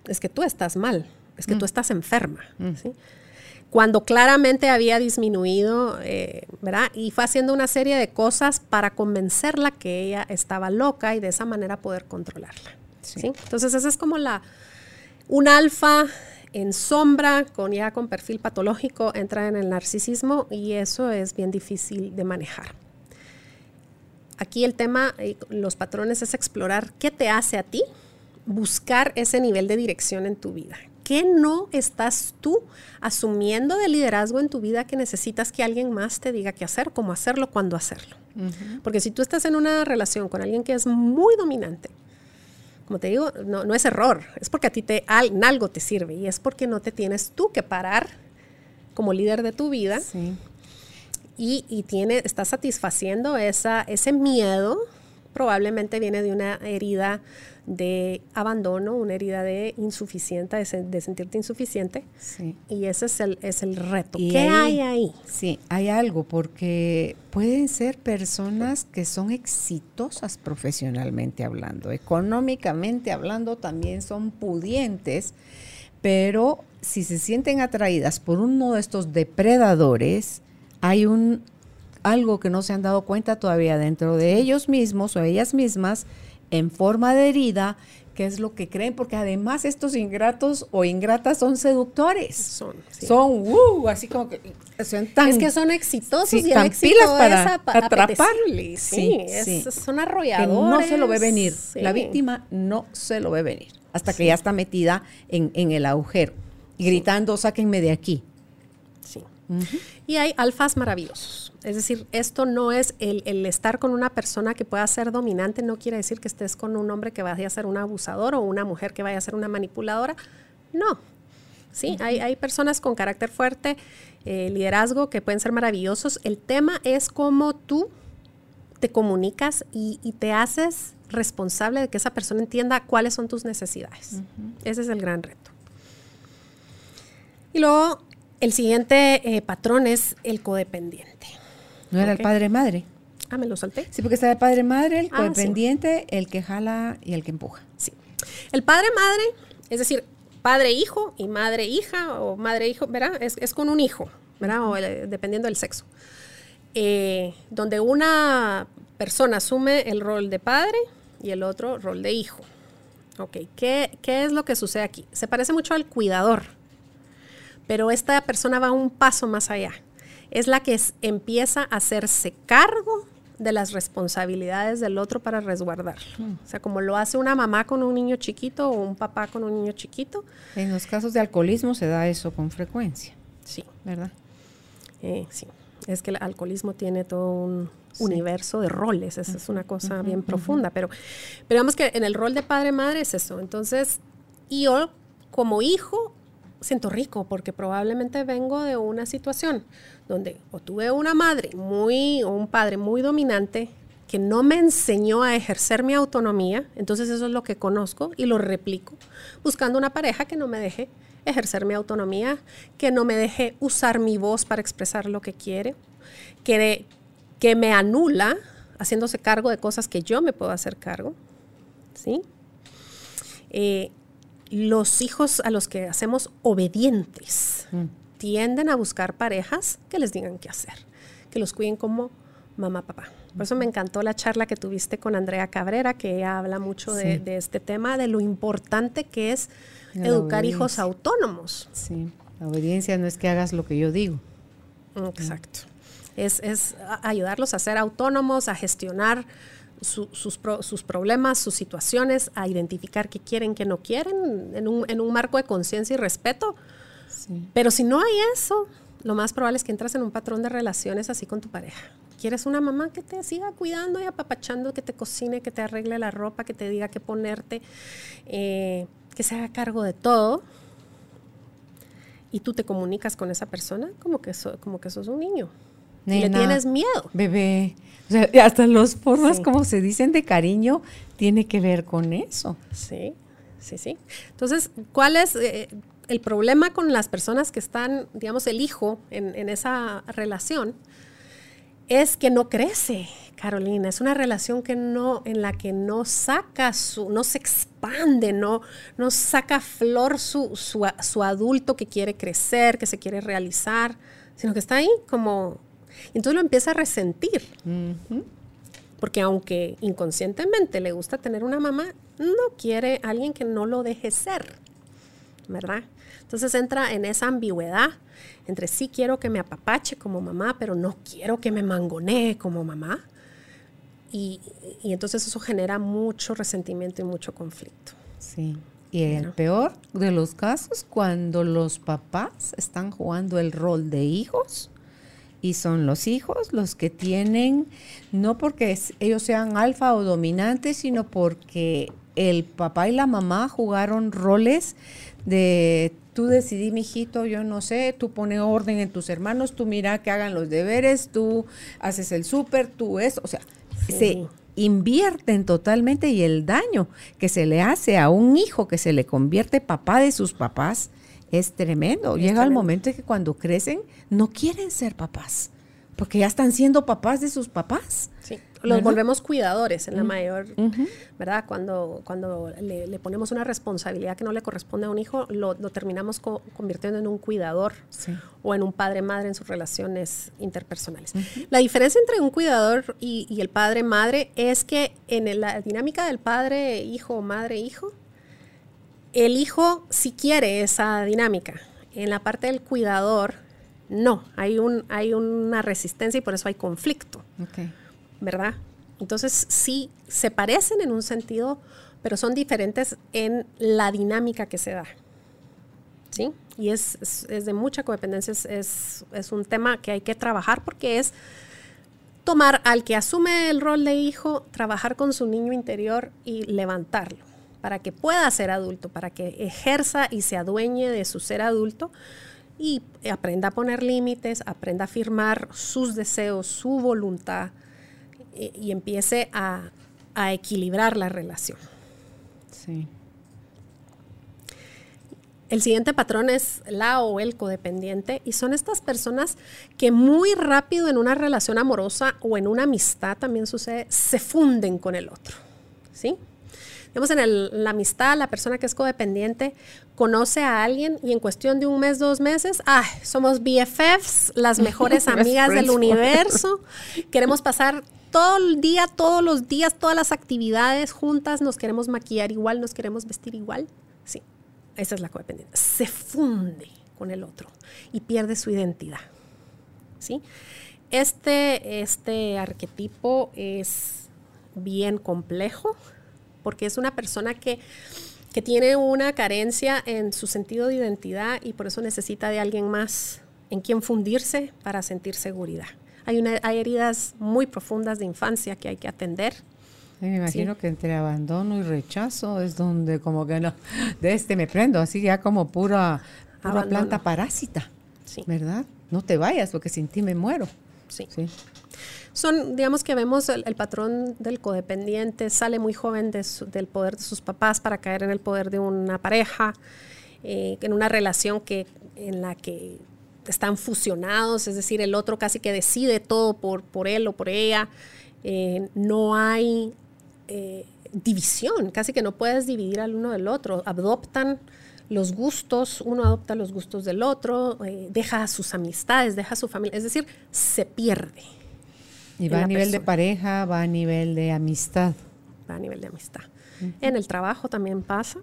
es que tú estás mal, es que tú mm. estás enferma. Mm. Cuando claramente había disminuido, eh, ¿verdad? Y fue haciendo una serie de cosas para convencerla que ella estaba loca y de esa manera poder controlarla. Sí. Entonces, esa es como la, un alfa en sombra, con ya con perfil patológico, entra en el narcisismo y eso es bien difícil de manejar. Aquí el tema, eh, los patrones, es explorar qué te hace a ti buscar ese nivel de dirección en tu vida. ¿Qué no estás tú asumiendo de liderazgo en tu vida que necesitas que alguien más te diga qué hacer, cómo hacerlo, cuándo hacerlo? Porque si tú estás en una relación con alguien que es muy dominante, como te digo, no, no es error, es porque a ti te, algo te sirve y es porque no te tienes tú que parar como líder de tu vida sí. y, tiene, está satisfaciendo esa, ese miedo, probablemente viene de una herida de abandono, una herida de insuficiente, de, sentirte insuficiente. Sí. Y ese es el, es el reto. ¿Qué hay, ahí? Sí, hay algo, porque pueden ser personas que son exitosas profesionalmente hablando, económicamente hablando también son pudientes, pero si se sienten atraídas por uno de estos depredadores, hay un algo que no se han dado cuenta todavía dentro de ellos mismos o ellas mismas en forma de herida, que es lo que creen, porque además estos ingratos o ingratas son seductores. Son, son uh, así como que son tan, es que son exitosos y tan pilas para atraparles. Sí, son arrolladores. no se lo ve venir. La víctima no se lo ve venir hasta que ya está metida en, en el agujero gritando, sáquenme de aquí. Y hay alfas maravillosos. Es decir, esto no es el, estar con una persona que pueda ser dominante, no quiere decir que estés con un hombre que vaya a ser un abusador o una mujer que vaya a ser una manipuladora. No. Sí, hay, personas con carácter fuerte, eh, liderazgo, que pueden ser maravillosos. El tema es cómo tú te comunicas y, te haces responsable de que esa persona entienda cuáles son tus necesidades. Ese es el gran reto. Y luego el siguiente eh, patrón es el codependiente. ¿No era el padre-madre? Ah, me lo salté. Sí, porque está el padre-madre, el ah, codependiente, el que jala y el que empuja. Sí. El padre-madre, es decir, padre-hijo y madre-hija o madre-hijo, ¿verdad? Es, con un hijo, ¿verdad? O dependiendo del sexo. Eh, donde una persona asume el rol de padre y el otro rol de hijo. Ok, ¿qué, qué es lo que sucede aquí? Se parece mucho al cuidador pero esta persona va un paso más allá. Es la que empieza a hacerse cargo de las responsabilidades del otro para resguardarlo. Hmm. O sea, como lo hace una mamá con un niño chiquito o un papá con un niño chiquito. En los casos de alcoholismo se da eso con frecuencia. Sí. ¿Verdad? Eh, sí. Es que el alcoholismo tiene todo un universo de roles. Esa es una cosa bien profunda. Pero, pero digamos que en el rol de padre-madre es eso. Entonces, yo como hijo siento rico porque probablemente vengo de una situación donde o tuve una madre muy o un padre muy dominante que no me enseñó a ejercer mi autonomía, entonces eso es lo que conozco y lo replico, buscando una pareja que no me deje ejercer mi autonomía, que no me deje usar mi voz para expresar lo que quiere, que, que me anula haciéndose cargo de cosas que yo me puedo hacer cargo. ¿sí? Eh, los hijos a los que hacemos obedientes mm. tienden a buscar parejas que les digan qué hacer, que los cuiden como mamá, papá. Por eso me encantó la charla que tuviste con Andrea Cabrera, que ella habla mucho de, este tema, de lo importante que es educar hijos autónomos. Sí, la obediencia no es que hagas lo que yo digo. Exacto. Es, ayudarlos a ser autónomos, a gestionar sus, problemas, sus situaciones, a identificar qué quieren, qué no quieren, en un, marco de conciencia y respeto. Pero si no hay eso, lo más probable es que entras en un patrón de relaciones así con tu pareja. ¿Quieres una mamá que te siga cuidando y apapachando, que te cocine, que te arregle la ropa, que te diga qué ponerte, eh, que se haga cargo de todo? Y tú te comunicas con esa persona como que, como que sos un niño. Y le tienes miedo. Bebé. O sea, hasta las formas como se dicen de cariño tiene que ver con eso. Sí, sí, sí. Entonces, ¿cuál es eh, el problema con las personas que están, digamos, el hijo en, en esa relación? es que no crece, Carolina. Es una relación que no, en la que no saca su, no se expande, no, no saca flor su, su, adulto que quiere crecer, que se quiere realizar, sino que está ahí como. Entonces lo empieza a resentir. Porque aunque inconscientemente le gusta tener una mamá, no quiere alguien que no lo deje ser, ¿verdad? Entonces entra en esa ambigüedad entre sí quiero que me apapache como mamá, pero no quiero que me mangonee como mamá. Y, entonces eso genera mucho resentimiento y mucho conflicto. Sí. Y el peor de los casos, cuando los papás están jugando el rol de hijos y son los hijos los que tienen, no porque ellos sean alfa o dominantes, sino porque el papá y la mamá jugaron roles de tú decidí, mijito, yo no sé, tú pone orden en tus hermanos, tú mira que hagan los deberes, tú haces el súper, tú eso, o sea, se invierten totalmente y el daño que se le hace a un hijo que se le convierte papá de sus papás es tremendo. Llega el momento en que cuando crecen no quieren ser papás, porque ya están siendo papás de sus papás. Sí los volvemos cuidadores en la mayor, ¿verdad? Cuando, cuando le, ponemos una responsabilidad que no le corresponde a un hijo, lo, terminamos convirtiendo en un cuidador o en un padre-madre en sus relaciones interpersonales. La diferencia entre un cuidador y, el padre-madre es que en la dinámica del padre-hijo o madre-hijo, el hijo sí quiere esa dinámica. En la parte del cuidador, no, hay, un, hay una resistencia y por eso hay conflicto. Okay. ¿verdad? Entonces sí, se parecen en un sentido, pero son diferentes en la dinámica que se da. ¿Sí? Y es, de mucha codependencia, es, es, un tema que hay que trabajar porque es tomar al que asume el rol de hijo, trabajar con su niño interior y levantarlo para que pueda ser adulto, para que ejerza y se adueñe de su ser adulto y aprenda a poner límites, aprenda a afirmar sus deseos, su voluntad, y empiece a, equilibrar la relación. Sí. El siguiente patrón es la o el codependiente y son estas personas que muy rápido en una relación amorosa o en una amistad también sucede, se funden con el otro. ¿Sí? Digamos, en la amistad, la persona que es codependiente conoce a alguien y en cuestión de un mes, dos meses, ah, somos BFFs, las mejores [LAUGHS] amigas del universo, queremos pasar todo el día, todos los días, todas las actividades juntas, nos queremos maquillar igual, nos queremos vestir igual. Sí, esa es la codependencia. Se funde con el otro y pierde su identidad. ¿Sí? Este, este arquetipo es bien complejo porque es una persona que, que tiene una carencia en su sentido de identidad y por eso necesita de alguien más en quien fundirse para sentir seguridad hay, una, hay heridas muy profundas de infancia que hay que atender. me imagino que entre abandono y rechazo es donde como que no, de este me prendo, así ya como pura, pura planta parásita, sí. ¿verdad? No te vayas porque sin ti me muero. Sí. Son, digamos que vemos el, patrón del codependiente, sale muy joven del poder de sus papás para caer en el poder de una pareja, eh, en una relación que, en la que están fusionados, es decir, el otro casi que decide todo por, por él o por ella. Eh, no hay eh, división, casi que no puedes dividir al uno del otro. Adoptan los gustos, uno adopta los gustos del otro, deja sus amistades, deja su familia, es decir, se pierde. Y va a nivel de pareja, va a nivel de amistad. a nivel de amistad. En el trabajo también pasa,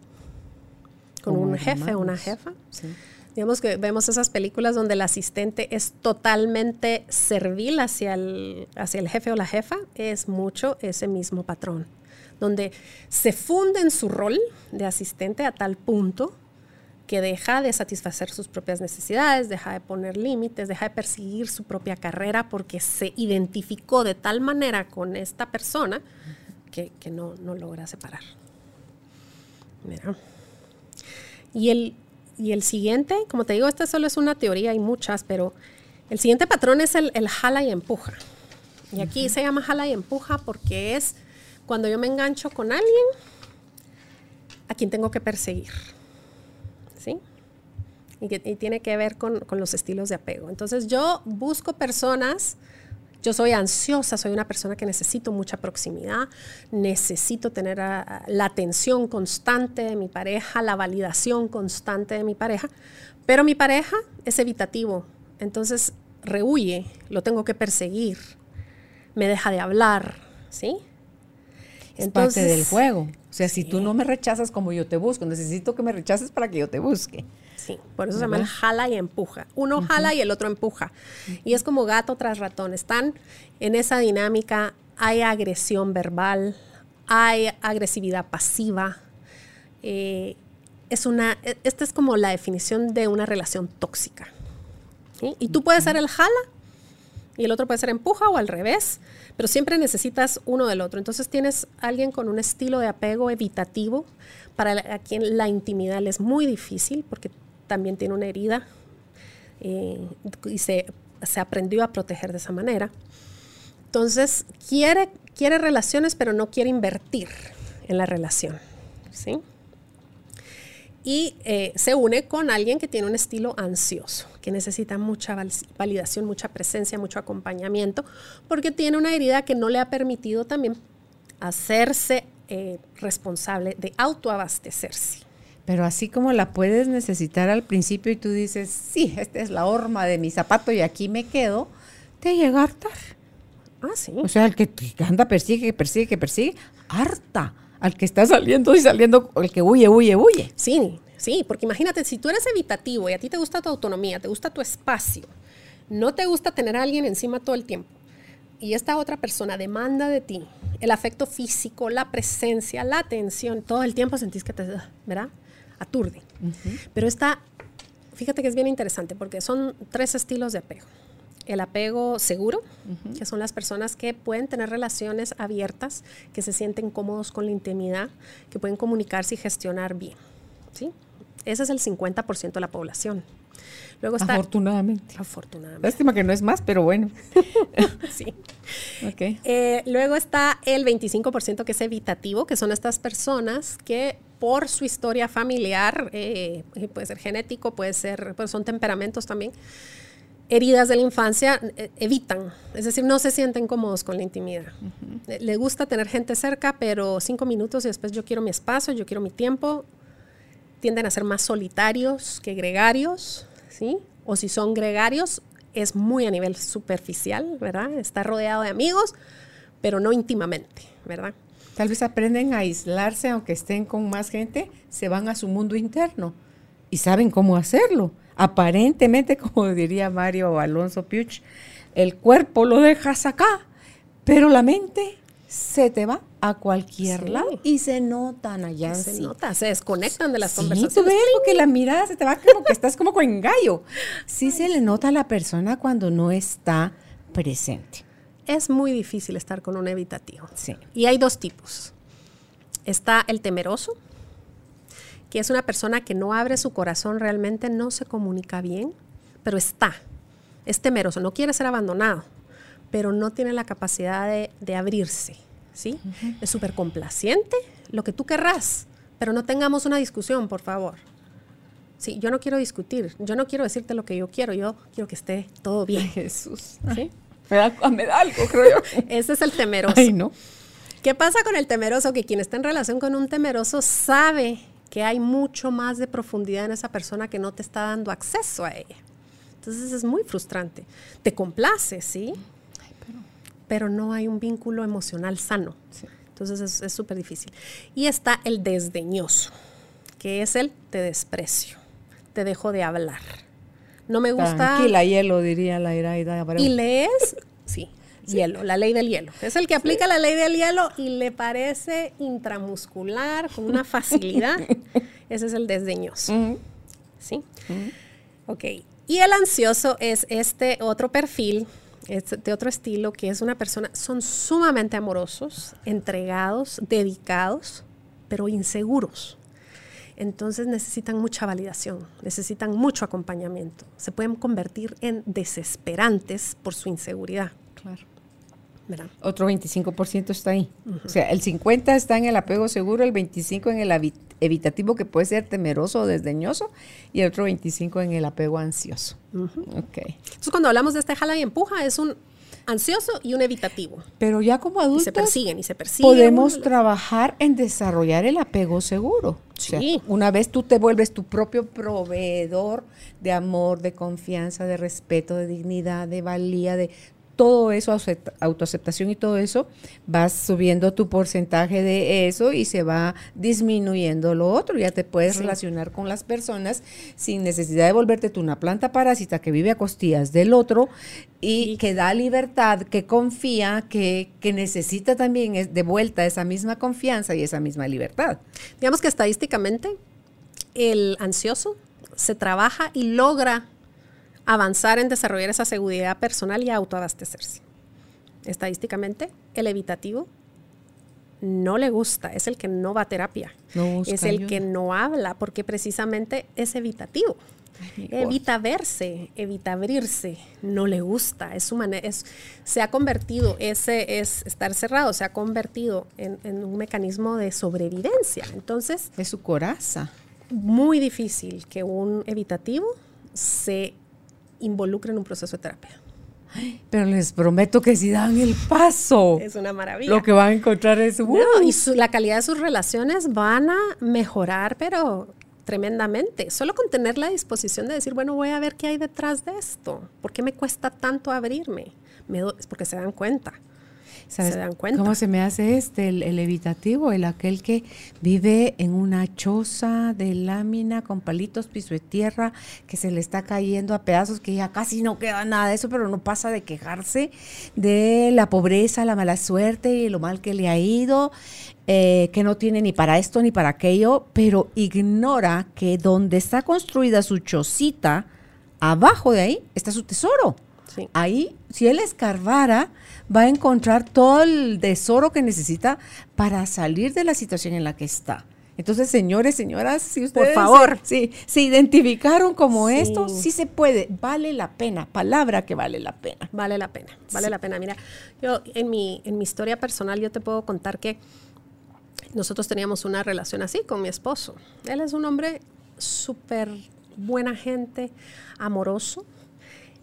con Como un jefe o una jefa. Sí. Digamos que vemos esas películas donde el asistente es totalmente servil hacia el, hacia el jefe o la jefa, es mucho ese mismo patrón, donde se funde en su rol de asistente a tal punto que deja de satisfacer sus propias necesidades, deja de poner límites, deja de perseguir su propia carrera porque se identificó de tal manera con esta persona que, que no, no logra separar. Mira. Y el, y el siguiente, como te digo, esta solo es una teoría, hay muchas, pero el siguiente patrón es el, el jala y empuja. Y aquí se llama jala y empuja porque es cuando yo me engancho con alguien a quien tengo que perseguir. Y, que, y tiene que ver con, con los estilos de apego. Entonces yo busco personas yo soy ansiosa, soy una persona que necesito mucha proximidad, necesito tener a- a la atención constante de mi pareja, la validación constante de mi pareja, pero mi pareja es evitativo, entonces rehuye, lo tengo que perseguir, me deja de hablar, ¿sí? Es parte del juego. O sea, si tú no me rechazas como yo te busco, necesito que me rechaces para que yo te busque. Sí, por eso se llama el ¿Verdad? jala y empuja. Uno jala y el otro empuja. Y es como gato tras ratón. Están en esa dinámica, hay agresión verbal, hay agresividad pasiva. eh, es una, e- esta es como la definición de una relación tóxica. ¿sí? Y tú puedes ser el jala y el otro puede ser empuja o al revés, pero siempre necesitas uno del otro. Entonces tienes alguien con un estilo de apego evitativo para la- a quien la intimidad le es muy difícil porque también tiene una herida eh, y se, se aprendió a proteger de esa manera. Entonces quiere, quiere relaciones pero no quiere invertir en la relación. ¿sí? y eh, se une con alguien que tiene un estilo ansioso, que necesita mucha val- validación, mucha presencia, mucho acompañamiento, porque tiene una herida que no le ha permitido también hacerse eh, responsable de autoabastecerse. Pero así como la puedes necesitar al principio y tú dices, sí, esta es la horma de mi zapato y aquí me quedo, te llega a hartar. Ah, sí. O sea, el que anda persigue, que persigue, que persigue, harta. Al que está saliendo y saliendo, el que huye, huye, huye. Sí, sí, porque imagínate, si tú eres evitativo y a ti te gusta tu autonomía, te gusta tu espacio, no te gusta tener a alguien encima todo el tiempo, y esta otra persona demanda de ti el afecto físico, la presencia, la atención, todo el tiempo sentís que te, ¿verdad? Aturde. Pero esta, fíjate que es bien interesante porque son tres estilos de apego. El apego seguro, que son las personas que pueden tener relaciones abiertas, que se sienten cómodos con la intimidad, que pueden comunicarse y gestionar bien. ¿sí? Ese es el 50% de la población. Luego está... Afortunadamente. Afortunadamente. Lástima que no es más, pero bueno. [LAUGHS] Sí. Ok. Eh, luego está el 25% que es evitativo, que son estas personas que por su historia familiar, eh, puede ser genético, puede ser, pues son temperamentos también, heridas de la infancia, eh, evitan, es decir, no se sienten cómodos con la intimidad. Le gusta tener gente cerca, pero cinco minutos y después yo quiero mi espacio, yo quiero mi tiempo. Tienden a ser más solitarios que gregarios, ¿sí? O si son gregarios, es muy a nivel superficial, ¿verdad? Está rodeado de amigos, pero no íntimamente, ¿verdad? Tal vez aprenden a aislarse, aunque estén con más gente, se van a su mundo interno y saben cómo hacerlo. Aparentemente, [LAUGHS] como diría Mario Alonso Puch, el cuerpo lo dejas acá, pero la mente se te va a cualquier Sí. lado y se notan allá. Se sí. nota, se desconectan de las Sí, tú conversaciones. ves que la mirada se te va como que [LAUGHS] estás como con gallo. Sí se le nota a la persona cuando no está presente. Es muy difícil estar con un evitativo. Sí. Y hay dos tipos. Está el temeroso, que es una persona que no abre su corazón realmente, no se comunica bien, pero está. Es temeroso, no quiere ser abandonado, pero no tiene la capacidad de, abrirse, ¿sí? Es súper complaciente, lo que tú querrás, pero no tengamos una discusión, por favor. Sí, yo no quiero discutir, yo no quiero decirte lo que yo quiero, yo quiero que esté todo bien. [LAUGHS] Jesús. ¿Sí? [LAUGHS] Me da, algo, creo yo. Ese es el temeroso. Ay, no. ¿Qué pasa con el temeroso? Que quien está en relación con un temeroso sabe que hay mucho más de profundidad en esa persona que no te está dando acceso a ella. Entonces es muy frustrante. Te complace, ¿sí? pero... no hay un vínculo emocional sano. Entonces es súper difícil. Y está el desdeñoso, que es el te desprecio, te dejo de hablar. No me gusta. Tranquila, hielo, diría la Iraida. Y lees, sí, hielo, la ley del hielo. Es el que aplica la ley del hielo y le parece intramuscular con una facilidad. [LAUGHS] Ese es el desdeñoso. ¿Sí? Ok. Y el ansioso es este otro perfil, de otro estilo, que es una persona, son sumamente amorosos, entregados, dedicados, pero inseguros. Entonces necesitan mucha validación, necesitan mucho acompañamiento. Se pueden convertir en desesperantes por su inseguridad. Claro. Otro 25% está ahí. O sea, el 50% está en el apego seguro, el 25% en el evitativo que puede ser temeroso o desdeñoso y el otro 25% en el apego ansioso. okay. Entonces, cuando hablamos de este jala y empuja, es un ansioso y un evitativo. Pero ya como adultos. se persiguen y se persiguen. Podemos trabajar en desarrollar el apego seguro. Sí. una vez tú te vuelves tu propio proveedor de amor, de confianza, de respeto, de dignidad, de valía, de todo eso, autoaceptación y todo eso, vas subiendo tu porcentaje de eso y se va disminuyendo lo otro. Ya te puedes relacionar con las personas sin necesidad de volverte tú una planta parásita que vive a costillas del otro y, que da libertad, que confía, que, que necesita también de vuelta esa misma confianza y esa misma libertad. Digamos que estadísticamente el ansioso se trabaja y logra avanzar en desarrollar esa seguridad personal y autoabastecerse. Estadísticamente, el evitativo no le gusta, es el que no va a terapia, es el que no habla, porque precisamente es evitativo. evita verse, evita abrirse, no le gusta, es su manera, es, se ha convertido, ese es estar cerrado, se ha convertido en, en un mecanismo de sobrevivencia. Entonces, es su coraza. Muy difícil que un evitativo se involucre en un proceso de terapia. Pero les prometo que si dan el paso, es una maravilla. Lo que van a encontrar es no, y la calidad de sus relaciones van a mejorar, pero tremendamente. Solo con tener la disposición de decir, bueno, voy a ver qué hay detrás de esto. ¿Por qué me cuesta tanto abrirme? es porque se dan cuenta. ¿Se dan cuenta? ¿Cómo se me hace este, el, evitativo? El aquel que vive en una choza de lámina con palitos, piso de tierra, que se le está cayendo a pedazos, que ya casi no queda nada de eso, pero no pasa de quejarse de la pobreza, la mala suerte y lo mal que le ha ido, eh, que no tiene ni para esto ni para aquello, pero ignora que donde está construida su chocita, abajo de ahí está su tesoro. Ahí, si él escarbara, va a encontrar todo el tesoro que necesita para salir de la situación en la que está. Entonces, señores, señoras, si ustedes por favor, se, se identificaron como esto, sí se puede, vale la pena, palabra que vale la pena. Vale la pena, vale la pena. Mira, yo en mi, en mi historia personal yo te puedo contar que nosotros teníamos una relación así con mi esposo. Él es un hombre súper buena gente, amoroso,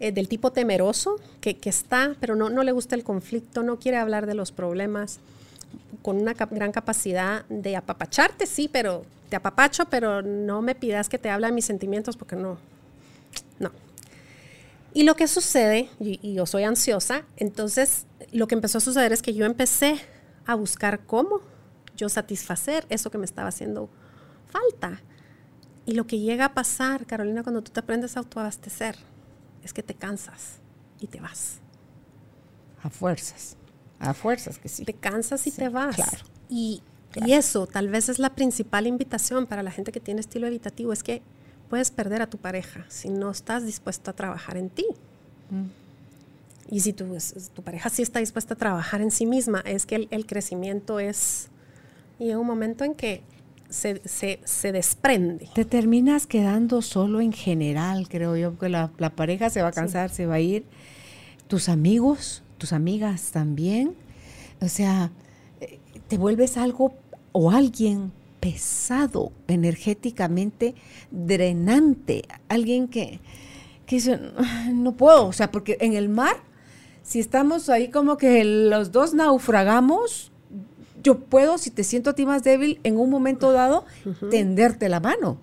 eh, del tipo temeroso, que, está, pero no, no le gusta el conflicto, no quiere hablar de los problemas, con una gran capacidad de apapacharte, sí, pero te apapacho, pero no me pidas que te hable de mis sentimientos porque no, no. Y lo que sucede, y, yo soy ansiosa, entonces lo que empezó a suceder es que yo empecé a buscar cómo yo satisfacer eso que me estaba haciendo falta. Y lo que llega a pasar, Carolina, cuando tú te aprendes a autoabastecer, es que te cansas y te vas. A fuerzas, a fuerzas que sí. Te cansas y te vas. Claro. Y, eso tal vez es la principal invitación para la gente que tiene estilo evitativo, es que puedes perder a tu pareja si no estás dispuesto a trabajar en ti. Mm. Y si tu, tu, pareja sí está dispuesta a trabajar en sí misma, es que el, el crecimiento es... Y en un momento en que se, se, se, desprende. Te terminas quedando solo en general, creo yo, porque la, pareja se va a cansar, se va a ir. Tus amigos, tus amigas también. O sea, eh, te vuelves algo o alguien pesado energéticamente, drenante, alguien que, que dice, no puedo, o sea, porque en el mar, si estamos ahí como que los dos naufragamos, yo puedo, si te siento a ti más débil, en un momento dado, tenderte la mano,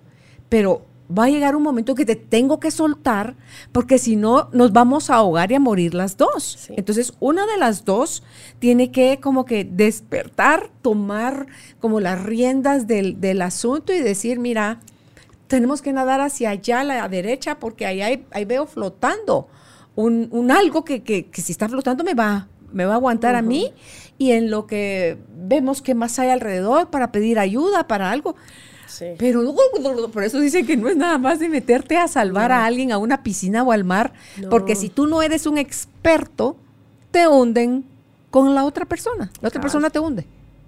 pero va a llegar un momento que te tengo que soltar porque si no nos vamos a ahogar y a morir las dos. Entonces, una de las dos tiene que como que despertar, tomar como las riendas del, del asunto y decir, mira, tenemos que nadar hacia allá a la derecha porque ahí, ahí veo flotando un, un algo que, que, que, si está flotando me va, me va a aguantar a mí y en lo que vemos que más hay alrededor para pedir ayuda, para algo. Pero por eso dicen que no es nada más de meterte a salvar a alguien a una piscina o al mar, porque si tú no eres un experto, te hunden con la otra persona. La otra persona te hunde,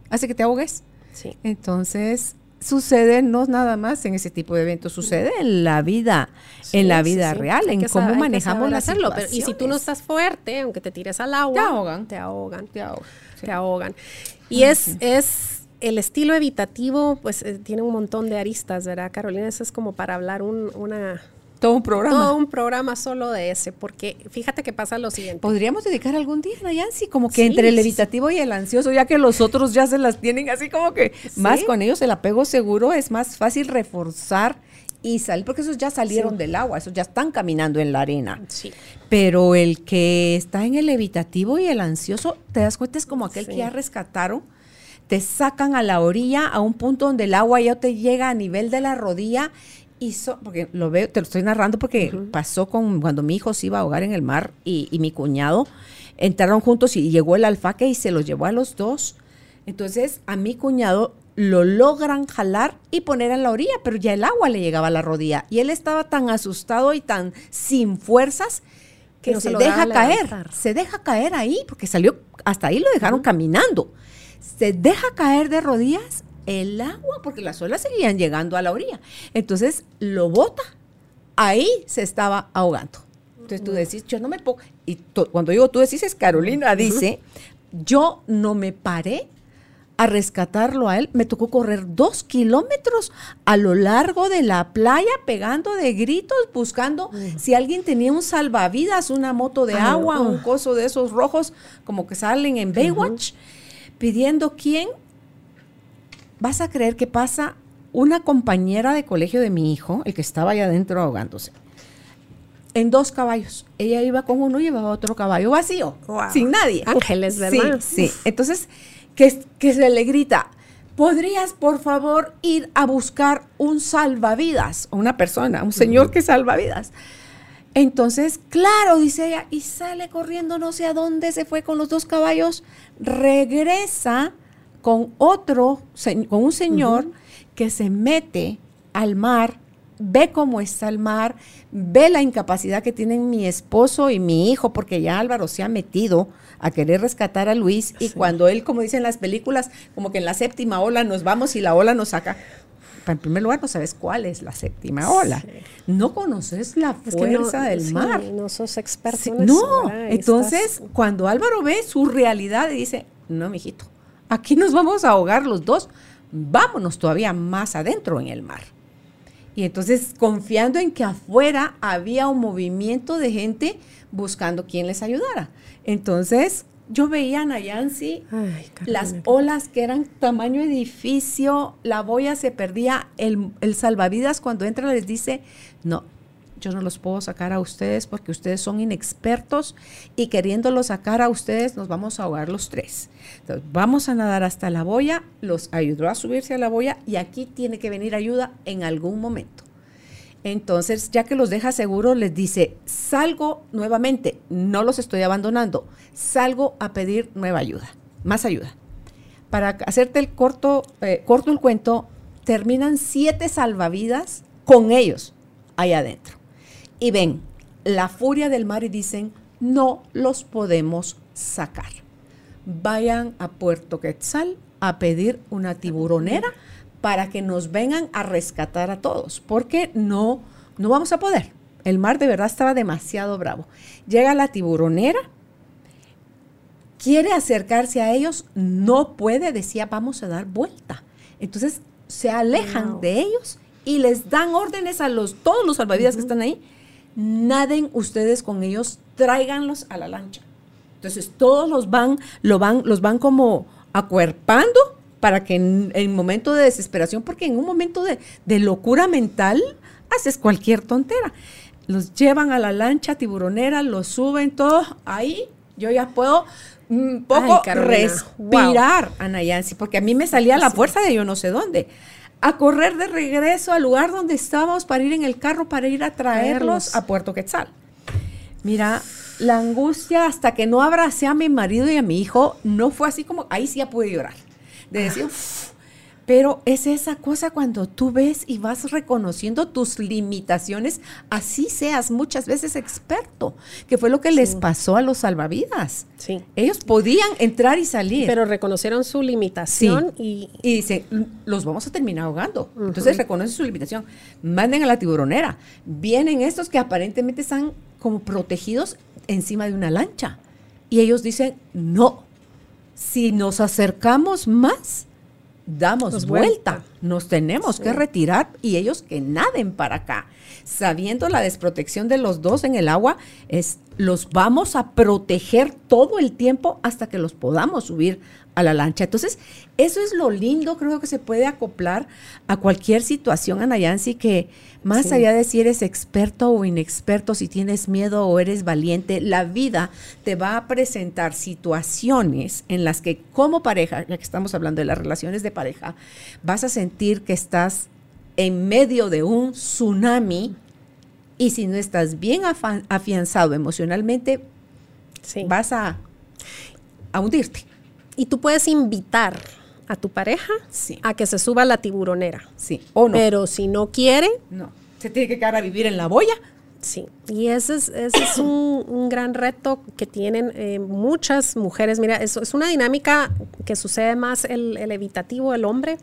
hace que te ahogues. Sí. Entonces, sucede no nada más en ese tipo de eventos, sucede en la vida, en la vida real, en cómo manejamos la hacerlo. y si tú no estás fuerte, aunque te tires al agua, te ahogan, te ahogan, te ahogan. Te ahogan. Y es, es el estilo evitativo, pues eh, tiene un montón de aristas, ¿verdad, Carolina? Eso es como para hablar un, una... Todo un programa. Todo un programa solo de ese, porque fíjate que pasa lo siguiente. Podríamos dedicar algún día, Nayansi, como que entre el evitativo y el ansioso, ya que los otros ya se las tienen así como que más con ellos el apego seguro es más fácil reforzar y salir, porque esos ya salieron del agua, esos ya están caminando en la arena. Sí. Pero el que está en el evitativo y el ansioso, te das cuenta, es como aquel que ya rescataron te sacan a la orilla, a un punto donde el agua ya te llega a nivel de la rodilla. Y porque lo veo, te lo estoy narrando porque pasó con cuando mi hijo se iba a ahogar en el mar y, mi cuñado entraron juntos y llegó el alfaque y se los llevó a los dos. Entonces a mi cuñado lo logran jalar y poner en la orilla, pero ya el agua le llegaba a la rodilla. Y él estaba tan asustado y tan sin fuerzas que se, deja caer, se deja caer ahí porque salió, hasta ahí lo dejaron caminando. Se deja caer de rodillas el agua porque las olas seguían llegando a la orilla. Entonces lo bota. Ahí se estaba ahogando. Entonces tú decís, yo no me puedo. Y cuando digo tú decís, es Carolina dice, yo no me paré a rescatarlo a él. Me tocó correr dos kilómetros a lo largo de la playa, pegando de gritos, buscando si alguien tenía un salvavidas, una moto de agua, un coso de esos rojos, como que salen en Baywatch pidiendo quién, vas a creer que pasa una compañera de colegio de mi hijo, el que estaba allá adentro ahogándose, en dos caballos. Ella iba con uno y llevaba otro caballo vacío, sin nadie. Ángeles, ¿verdad? Sí, sí. Entonces, que, que se le grita, ¿podrías por favor ir a buscar un salvavidas? Una persona, un señor que salva vidas. Entonces, claro, dice ella, y sale corriendo no sé a dónde, se fue con los dos caballos, regresa con otro, con un señor que se mete al mar, ve cómo está el mar, ve la incapacidad que tienen mi esposo y mi hijo, porque ya Álvaro se ha metido a querer rescatar a Luis y cuando él, como dicen las películas, como que en la séptima ola nos vamos y la ola nos saca en primer lugar, no sabes cuál es la séptima ola. No conoces la fuerza del mar. No sos experto en No, entonces cuando Álvaro ve su realidad y dice, no, mijito, aquí nos vamos a ahogar los dos, vámonos todavía más adentro en el mar. Y entonces, confiando en que afuera había un movimiento de gente buscando quien les ayudara. Entonces, yo veía a Nayansi, las olas que eran tamaño edificio, la boya se perdía, el, salvavidas cuando entra les dice, no, yo no los puedo sacar a ustedes porque ustedes son inexpertos y queriéndolos sacar a ustedes nos vamos a ahogar los tres. Entonces, vamos a nadar hasta la boya, los ayudó a subirse a la boya y aquí tiene que venir ayuda en algún momento. Entonces, ya que los deja seguros, les dice, salgo nuevamente, no los estoy abandonando, salgo a pedir nueva ayuda, más ayuda. Para hacerte el corto, eh, corto el cuento, terminan siete salvavidas con ellos ahí adentro. Y ven la furia del mar y dicen, no los podemos sacar. Vayan a Puerto Quetzal a pedir una tiburonera para que nos vengan a rescatar a todos, porque no, no vamos a poder. El mar de verdad estaba demasiado bravo. Llega la tiburonera, quiere acercarse a ellos, no puede, decía, vamos a dar vuelta. Entonces se alejan Wow. de ellos y les dan órdenes a los, todos los salvavidas que están ahí, naden ustedes con ellos, tráiganlos a la lancha. Entonces todos los van, lo van, los van como acuerpando para que en, en momento de desesperación, porque en un momento de, de locura mental haces cualquier tontera. Los llevan a la lancha tiburonera, los suben todos ahí. Yo ya puedo un poco Ay, Carolina, respirar, Ana Yancy, porque a mí me salía la fuerza de yo no sé dónde. A correr de regreso al lugar donde estábamos para ir en el carro, para ir a traerlos Traerlos. a Puerto Quetzal. Mira, la angustia hasta que no abracé a mi marido y a mi hijo, no fue así como, ahí sí ya pude llorar. De decir, "Uf". Pero es esa cosa cuando tú ves y vas reconociendo tus limitaciones, así seas muchas veces experto, que fue lo que les pasó a los salvavidas. Sí. Ellos podían entrar y salir. Pero reconocieron su limitación y, Y dice, los vamos a terminar ahogando. Entonces reconoce su limitación. Manden a la tiburonera. Vienen estos que aparentemente están como protegidos encima de una lancha. Y ellos dicen, no, si nos acercamos más, damos Nos vuelta. vuelta. Nos tenemos que retirar y ellos que naden para acá. Sabiendo la desprotección de los dos en el agua, es los vamos a proteger todo el tiempo hasta que los podamos subir a la lancha. Entonces, eso es lo lindo, creo que se puede acoplar a cualquier situación, Ana Yancy, que más Sí. allá de si eres experto o inexperto, si tienes miedo o eres valiente, la vida te va a presentar situaciones en las que como pareja, ya que estamos hablando de las relaciones de pareja, vas a sentir que estás en medio de un tsunami y si no estás bien afianzado emocionalmente, sí. vas a, a hundirte. Y tú puedes invitar a tu pareja Sí. a que se suba a la tiburonera. Sí, o no. Pero si no quiere, no. Se tiene que quedar a vivir en la boya. Sí, y ese es, ese es un, un gran reto que tienen eh, muchas mujeres. Mira, eso es una dinámica que sucede más el, el evitativo del hombre.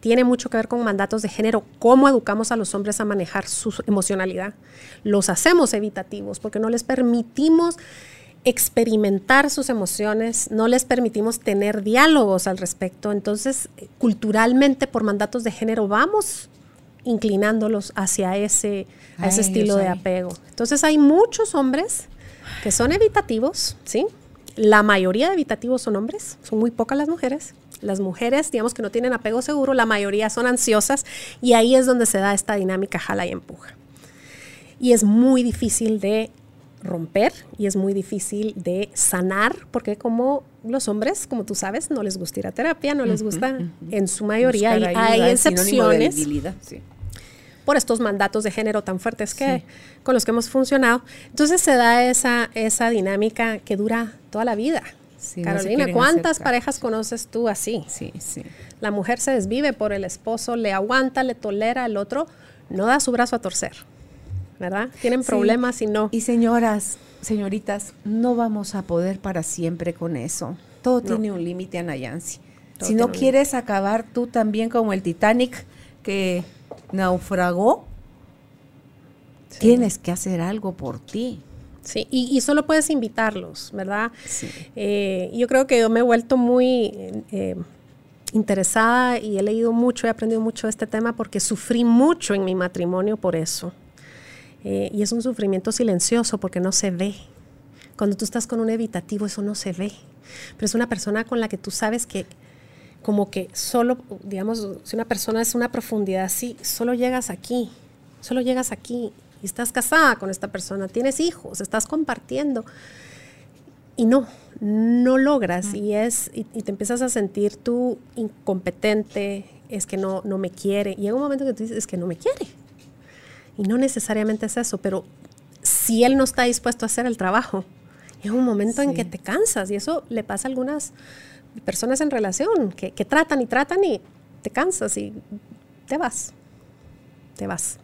Tiene mucho que ver con mandatos de género, cómo educamos a los hombres a manejar su emocionalidad. Los hacemos evitativos porque no les permitimos experimentar sus emociones, no les permitimos tener diálogos al respecto. Entonces, culturalmente, por mandatos de género, vamos inclinándolos hacia ese, a ese Ay, estilo de apego. Entonces, hay muchos hombres que son evitativos, ¿sí? La mayoría de evitativos son hombres, son muy pocas las mujeres. Las mujeres, digamos que no tienen apego seguro, la mayoría son ansiosas y ahí es donde se da esta dinámica jala y empuja. Y es muy difícil de romper y es muy difícil de sanar, porque como los hombres, como tú sabes, no les gusta ir a terapia, no les gusta en su mayoría, hay de excepciones sí. por estos mandatos de género tan fuertes que con los que hemos funcionado. Entonces se da esa, esa dinámica que dura toda la vida. Sí, Carolina, ¿cuántas parejas conoces tú así? Sí, sí. La mujer se desvive por el esposo, le aguanta, le tolera, el otro no da su brazo a torcer, ¿verdad? Tienen Sí. problemas y no. Y señoras, señoritas, no vamos a poder para siempre con eso. Todo tiene un límite, Ana Yancy. Todo Si no quieres acabar tú también como el Titanic que naufragó, tienes que hacer algo por ti. Sí, y, y solo puedes invitarlos, ¿verdad? Sí. Eh, yo creo que yo me he vuelto muy eh, interesada y he leído mucho, he aprendido mucho de este tema porque sufrí mucho en mi matrimonio por eso. Eh, y es un sufrimiento silencioso porque no se ve. Cuando tú estás con un evitativo, eso no se ve. Pero es una persona con la que tú sabes que como que solo, digamos, si una persona es una profundidad así, solo llegas aquí, solo llegas aquí y estás casada con esta persona, tienes hijos, estás compartiendo y no, no logras y es y, y te empiezas a sentir tú incompetente, es que no, no me quiere y llega un momento que tú dices, es que no me quiere. Y no necesariamente es eso, pero si él no está dispuesto a hacer el trabajo, llega un momento en Sí. que te cansas y eso le pasa a algunas personas en relación que, que tratan y tratan y te cansas y te vas, te vas.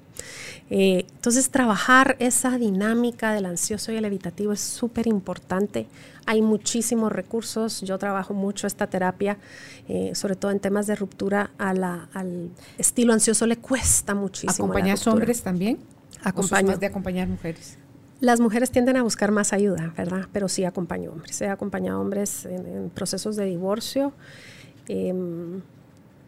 Eh, entonces, trabajar esa dinámica del ansioso y el evitativo es súper importante. Hay muchísimos recursos. Yo trabajo mucho esta terapia, eh, sobre todo en temas de ruptura a la- al estilo ansioso. Le cuesta muchísimo. ¿Acompañas hombres también? ¿O sos Acompaño. más de acompañar mujeres? Las mujeres tienden a buscar más ayuda, ¿verdad? Pero sí acompaño hombres. He acompañado hombres en, en procesos de divorcio. Em,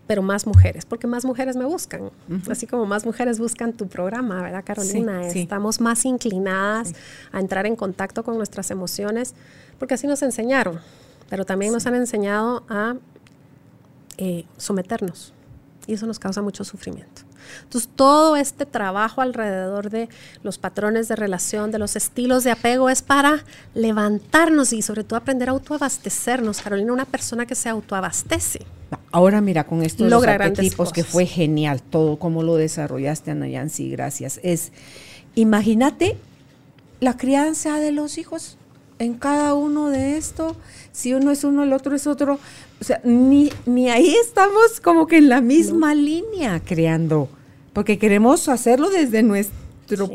pero más mujeres, porque más mujeres me buscan, así como más mujeres buscan tu programa, ¿verdad, Carolina? Estamos más inclinadas a entrar en contacto con nuestras emociones, porque así nos enseñaron, pero también nos han enseñado a eh, someternos, y eso nos causa mucho sufrimiento. Entonces, todo este trabajo alrededor de los patrones de relación, de los estilos de apego, es para levantarnos y sobre todo aprender a autoabastecernos. Carolina, una persona que se autoabastece Ahora mira, con esto de los arquetipos, que fue genial todo, cómo lo desarrollaste, Ana Yancy, gracias. Es, imagínate la crianza de los hijos en cada uno de esto, si uno es uno, el otro es otro, o sea, ni, ni ahí estamos como que en la misma línea creando, porque queremos hacerlo desde nuestro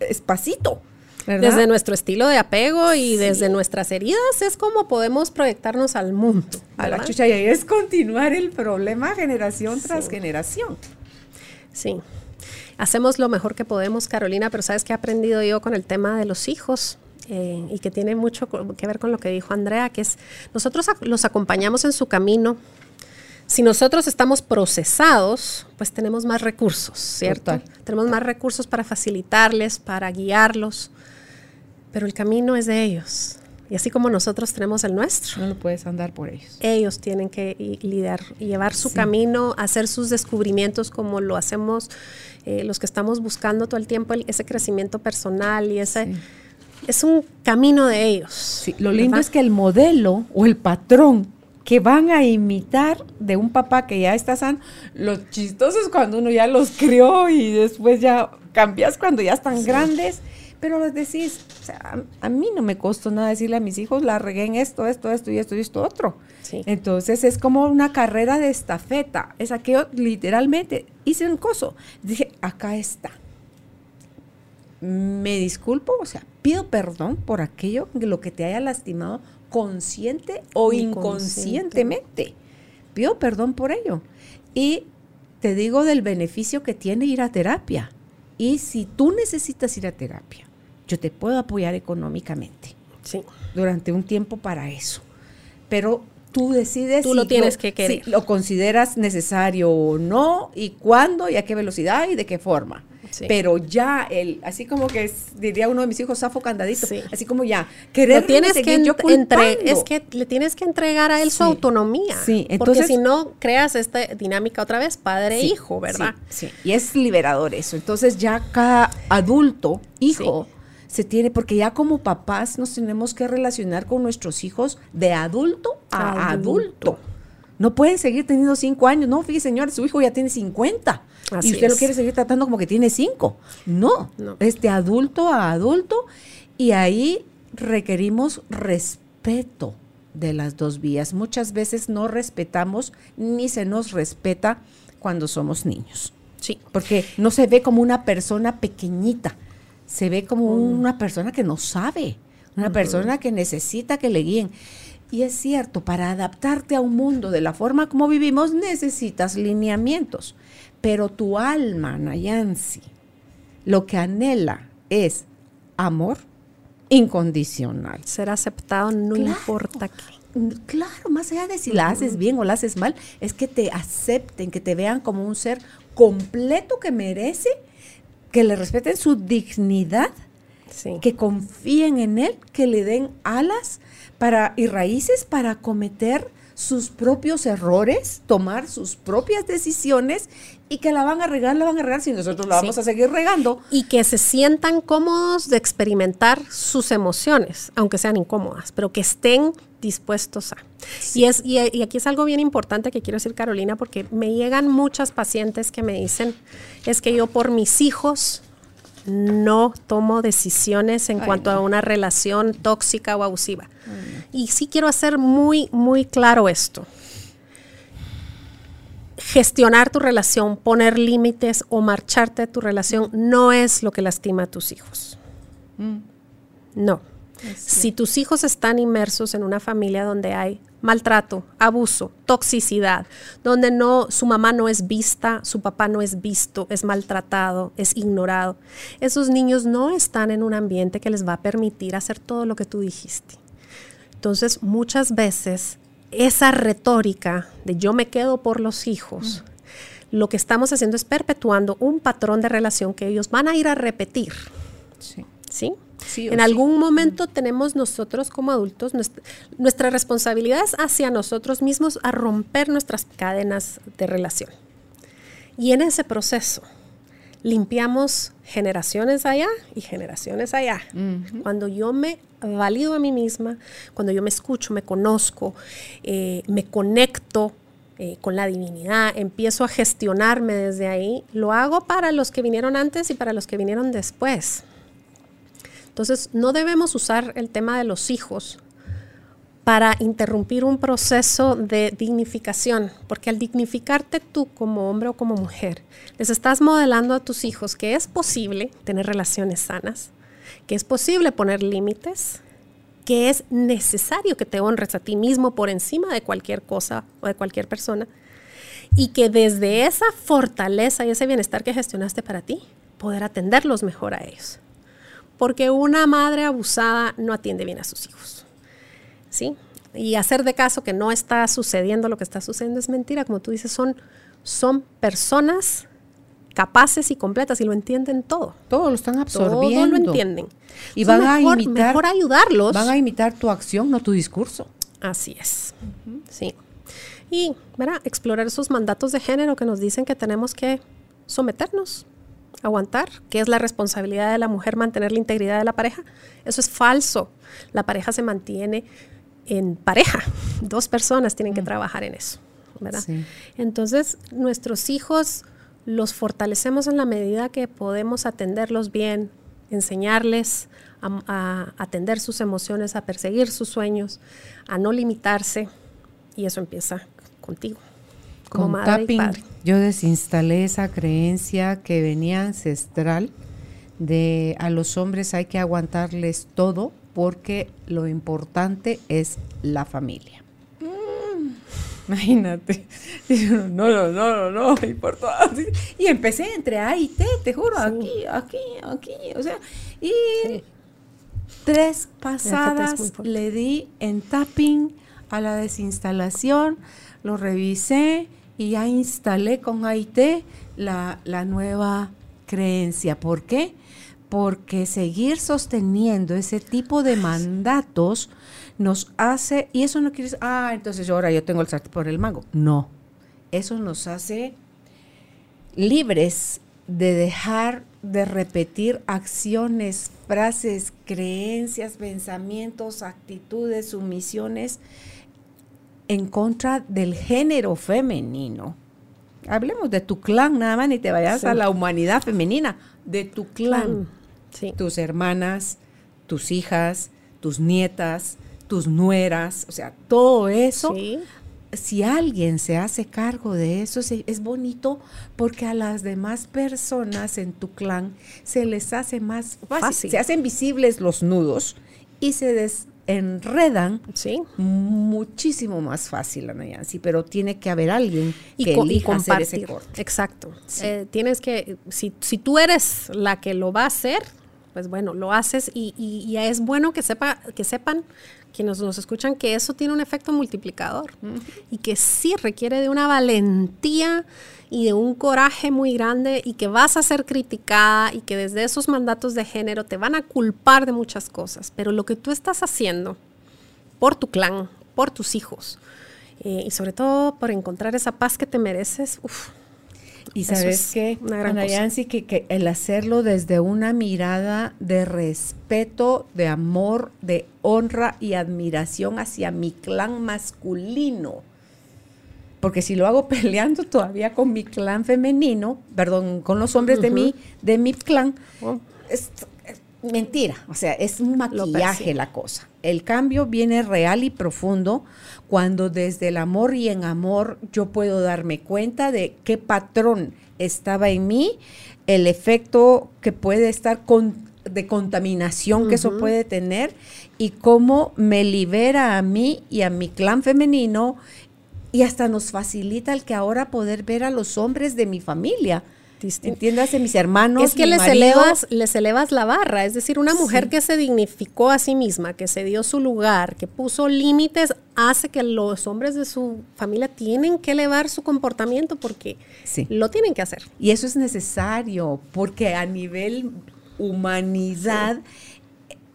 espacito. Desde nuestro estilo de apego y desde nuestras heridas es como podemos proyectarnos al mundo. A la chucha, y ahí es continuar el problema generación tras generación. Sí. Hacemos lo mejor que podemos, Carolina, pero sabes que he aprendido yo con el tema de los hijos. Eh, y que tiene mucho que ver con lo que dijo Andrea, que es nosotros los acompañamos en su camino, si nosotros estamos procesados, pues tenemos más recursos, ¿cierto? Tenemos más recursos para facilitarles, para guiarlos pero el camino es de ellos. Y así como nosotros tenemos el nuestro. No lo puedes andar por ellos. Ellos tienen que lidiar llevar su camino, hacer sus descubrimientos como lo hacemos eh, los que estamos buscando todo el tiempo ese crecimiento personal y ese... Es un camino de ellos. Sí, lo lindo es que el modelo o el patrón que van a imitar de un papá que ya está sano, lo chistoso es cuando uno ya los crió y después ya cambias cuando ya están grandes pero les decís, o sea, a, mí no me costó nada decirle a mis hijos, la regué en esto, esto, esto y esto y esto otro. Entonces es como una carrera de estafeta. Es aquello, literalmente, hice un coso. Dije, acá está. Me disculpo, o sea, pido perdón por aquello, lo que te haya lastimado consciente o inconscientemente. Pido perdón por ello. Y te digo del beneficio que tiene ir a terapia. Y si tú necesitas ir a terapia, yo te puedo apoyar económicamente. Sí. Durante un tiempo para eso. Pero tú decides tú lo tienes que querer. si lo consideras necesario o no y cuándo y a qué velocidad y de qué forma. Pero ya el, así como que diría uno de mis hijos, Safo Candadito, así como ya, querer tienes que entre, es que le tienes que entregar a él su autonomía. Sí, entonces, porque si no creas esta dinámica otra vez, padre-hijo, ¿verdad? Sí, y es liberador eso. Entonces ya cada adulto, hijo, se tiene, porque ya como papás nos tenemos que relacionar con nuestros hijos de adulto a adulto. No pueden seguir teniendo cinco años. No, fíjese, señor, su hijo ya tiene 50. Y usted lo quiere seguir tratando como que tiene cinco. No, no, es de adulto a adulto. Y ahí requerimos respeto de las dos vías. Muchas veces no respetamos ni se nos respeta cuando somos niños. Sí. Porque no se ve como una persona pequeñita se ve como mm. una persona que no sabe, una persona que necesita que le guíen. Y es cierto, para adaptarte a un mundo de la forma como vivimos necesitas lineamientos, pero tu alma, Nayansi, lo que anhela es amor incondicional. Ser aceptado no importa qué. Claro, más allá de si la haces bien o la haces mal, es que te acepten, que te vean como un ser completo que merece que le respeten su dignidad, que confíen en él, que le den alas para, y raíces para cometer sus propios errores, tomar sus propias decisiones y que la van a regar, la van a regar si nosotros la vamos a seguir regando. Y que se sientan cómodos de experimentar sus emociones, aunque sean incómodas, pero que estén dispuestos a. Y, es, y, y, aquí es algo bien importante que quiero decir, Carolina, porque me llegan muchas pacientes que me dicen, es que yo por mis hijos no tomo decisiones en cuanto a una relación tóxica o abusiva. Y sí quiero hacer muy, muy claro esto. Gestionar tu relación, poner límites o marcharte de tu relación no es lo que lastima a tus hijos. Mm. No. Si tus hijos están inmersos en una familia donde hay maltrato, abuso, toxicidad, donde no su mamá no es vista, su papá no es visto, es maltratado, es ignorado. Esos niños no están en un ambiente que les va a permitir hacer todo lo que tú dijiste. Entonces, muchas veces esa retórica de yo me quedo por los hijos, lo que estamos haciendo es perpetuando un patrón de relación que ellos van a ir a repetir. Sí. ¿Sí? En algún momento tenemos nosotros como adultos, nuestra, responsabilidad es hacia nosotros mismos a romper nuestras cadenas de relación. Y en ese proceso limpiamos generaciones allá y generaciones allá. Cuando yo me valido a mí misma, cuando yo me escucho, me conozco, eh, me conecto eh, con la divinidad, empiezo a gestionarme desde ahí, lo hago para los que vinieron antes y para los que vinieron después. Entonces, no debemos usar el tema de los hijos para interrumpir un proceso de dignificación, porque al dignificarte tú como hombre o como mujer, les estás modelando a tus hijos que es posible tener relaciones sanas, que es posible poner límites, que es necesario que te honres a ti mismo por encima de cualquier cosa o de cualquier persona, y que desde esa fortaleza y ese bienestar que gestionaste para ti, poder atenderlos mejor a ellos porque una madre abusada no atiende bien a sus hijos. ¿Sí? Y hacer de caso que no está sucediendo lo que está sucediendo es mentira, como tú dices, son, son personas capaces y completas y lo entienden todo. Todo lo están absorbiendo. Todo lo entienden. Y van a imitar. Mejor ayudarlos. Van a imitar tu acción, no tu discurso. Así es. Sí. Y, ¿verdad? Explorar esos mandatos de género que nos dicen que tenemos que someternos aguantar, que es la responsabilidad de la mujer mantener la integridad de la pareja. Eso es falso. La pareja se mantiene en pareja. [LAUGHS] Dos personas tienen que mm. trabajar en eso, ¿verdad? Entonces, nuestros hijos los fortalecemos en la medida que podemos atenderlos bien, enseñarles a, atender sus emociones, a perseguir sus sueños, a no limitarse, y eso empieza contigo. Como y padre yo desinstalé esa creencia que venía ancestral de a los hombres hay que aguantarles todo porque lo importante es la familia. Mm. Imagínate. [LAUGHS] No, no, no, no, no, Y empecé entre A y T, te juro, aquí, aquí, aquí. O sea, y tres pasadas le di en tapping a la desinstalación, lo revisé y ya instalé con AIT la, la nueva creencia. ¿Por qué? Porque seguir sosteniendo ese tipo de mandatos nos hace, y eso no quiere decir, ah, entonces yo ahora yo tengo el sartén por el mago. No, eso nos hace libres de dejar de repetir acciones, frases, creencias, pensamientos, actitudes, sumisiones en contra del género femenino. Hablemos de tu clan, nada más, ni te vayas a la humanidad femenina, de tu clan. Tus hermanas, tus hijas, tus nietas, tus nueras, o sea, todo eso. Si alguien se hace cargo de eso, es bonito porque a las demás personas en tu clan se les hace más fácil. Se hacen visibles los nudos y se des, enredan ¿Sí? muchísimo más fácil, Ana sí, pero tiene que haber alguien que elija hacer ese corte. Exacto. Eh, tienes que, si, si tú eres la que lo va a hacer, pues bueno, lo haces y, y, es bueno que, sepa, que sepan quienes nos escuchan que eso tiene un efecto multiplicador y que sí requiere de una valentía y de un coraje muy grande y que vas a ser criticada y que desde esos mandatos de género te van a culpar de muchas cosas, pero lo que tú estás haciendo por tu clan, por tus hijos eh, y sobre todo por encontrar esa paz que te mereces, y sabes que, Ana Yancy, que, que, el hacerlo desde una mirada de respeto, de amor, de honra y admiración hacia mi clan masculino. Porque si lo hago [LAUGHS] peleando todavía con mi clan femenino, perdón, con los hombres de mi, de mi clan, oh. es, mentira, o sea, es un maquillaje la cosa. El cambio viene real y profundo cuando desde el amor y en amor yo puedo darme cuenta de qué patrón estaba en mí, el efecto que puede estar con de contaminación que eso puede tener y cómo me libera a mí y a mi clan femenino y hasta nos facilita el que ahora poder ver a los hombres de mi familia. Entiéndase, mis hermanos. Es que les, elevas, les elevas la barra. Es decir, una mujer que se dignificó a sí misma, que se dio su lugar, que puso límites, hace que los hombres de su familia tienen que elevar su comportamiento porque lo tienen que hacer. Y eso es necesario, porque a nivel humanidad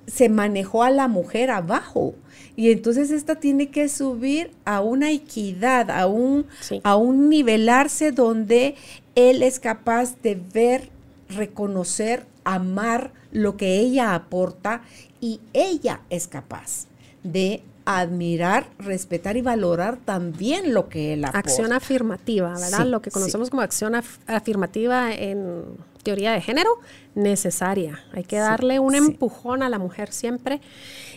se manejó a la mujer abajo. Y entonces esta tiene que subir a una equidad, a un, a un nivelarse donde él es capaz de ver, reconocer, amar lo que ella aporta y ella es capaz de admirar, respetar y valorar también lo que él aporta. Acción afirmativa, ¿verdad? lo que conocemos como acción afirmativa en teoría de género, necesaria. Hay que darle un empujón a la mujer siempre,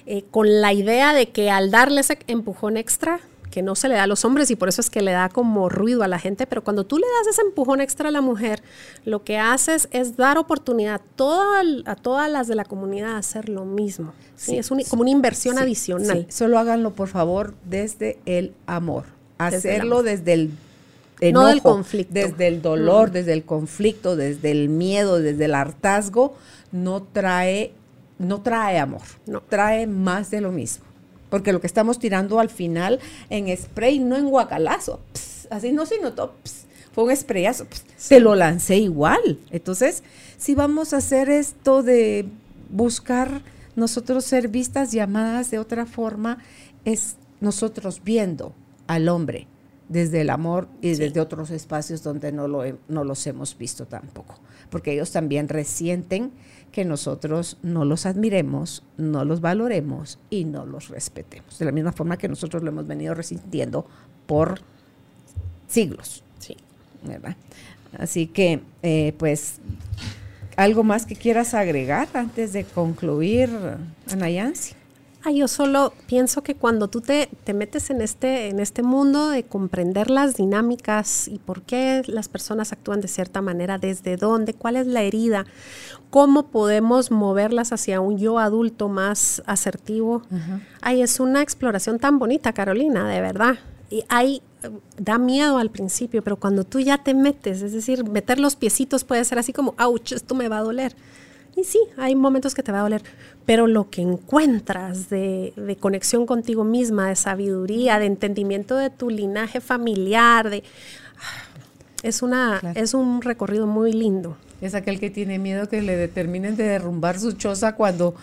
eh, con la idea de que al darle ese empujón extra, que no se le da a los hombres y por eso es que le da como ruido a la gente, pero cuando tú le das ese empujón extra a la mujer, lo que haces es dar oportunidad a, a todas las de la comunidad a hacer lo mismo. ¿sí? es como una inversión adicional. Solo háganlo, por favor, desde el amor. Hacerlo desde el enojo, no del conflicto. desde el dolor, desde el conflicto, desde el miedo, desde el hartazgo, no trae, no trae amor, no. trae más de lo mismo porque lo que estamos tirando al final en spray, no en guacalazo, así no se notó, fue un sprayazo, se lo lancé igual. Entonces, si vamos a hacer esto de buscar nosotros ser vistas, llamadas de otra forma, es nosotros viendo al hombre desde el amor y desde otros espacios donde no, lo, no los hemos visto tampoco, porque ellos también resienten que nosotros no los admiremos, no los valoremos y no los respetemos. De la misma forma que nosotros lo hemos venido resintiendo por siglos. Sí. ¿verdad? Así que, eh, pues, ¿algo más que quieras agregar antes de concluir, Anayansi? Ah, yo solo pienso que cuando tú te, te, metes en este, en este mundo de comprender las dinámicas y por qué las personas actúan de cierta manera, desde dónde, cuál es la herida, cómo podemos moverlas hacia un yo adulto más asertivo. Ay, es una exploración tan bonita, Carolina, de verdad. Y hay, da miedo al principio, pero cuando tú ya te metes, es decir, meter los piecitos puede ser así como, ouch, esto me va a doler y sí, hay momentos que te va a doler, pero lo que encuentras de, conexión contigo misma, de sabiduría, de entendimiento de tu linaje familiar, de, es, una, es un recorrido muy lindo. Es aquel que tiene miedo que le determinen de derrumbar su choza cuando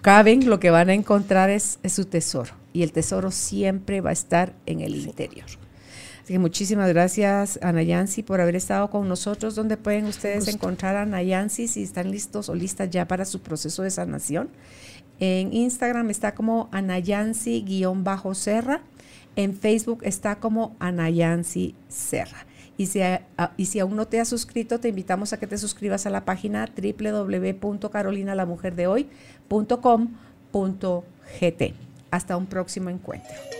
caben, lo que van a encontrar es, su tesoro. Y el tesoro siempre va a estar en el interior muchísimas gracias, Ana Yancy, por haber estado con nosotros. ¿Dónde pueden ustedes encontrar a Ana Yancy si están listos o listas ya para su proceso de sanación? En Instagram está como Anayansi-Serra. En Facebook está como Anayansi Serra. Y si, y si aún no te has suscrito, te invitamos a que te suscribas a la página www.carolinalamujerdehoy.com.gt. Hasta un próximo encuentro.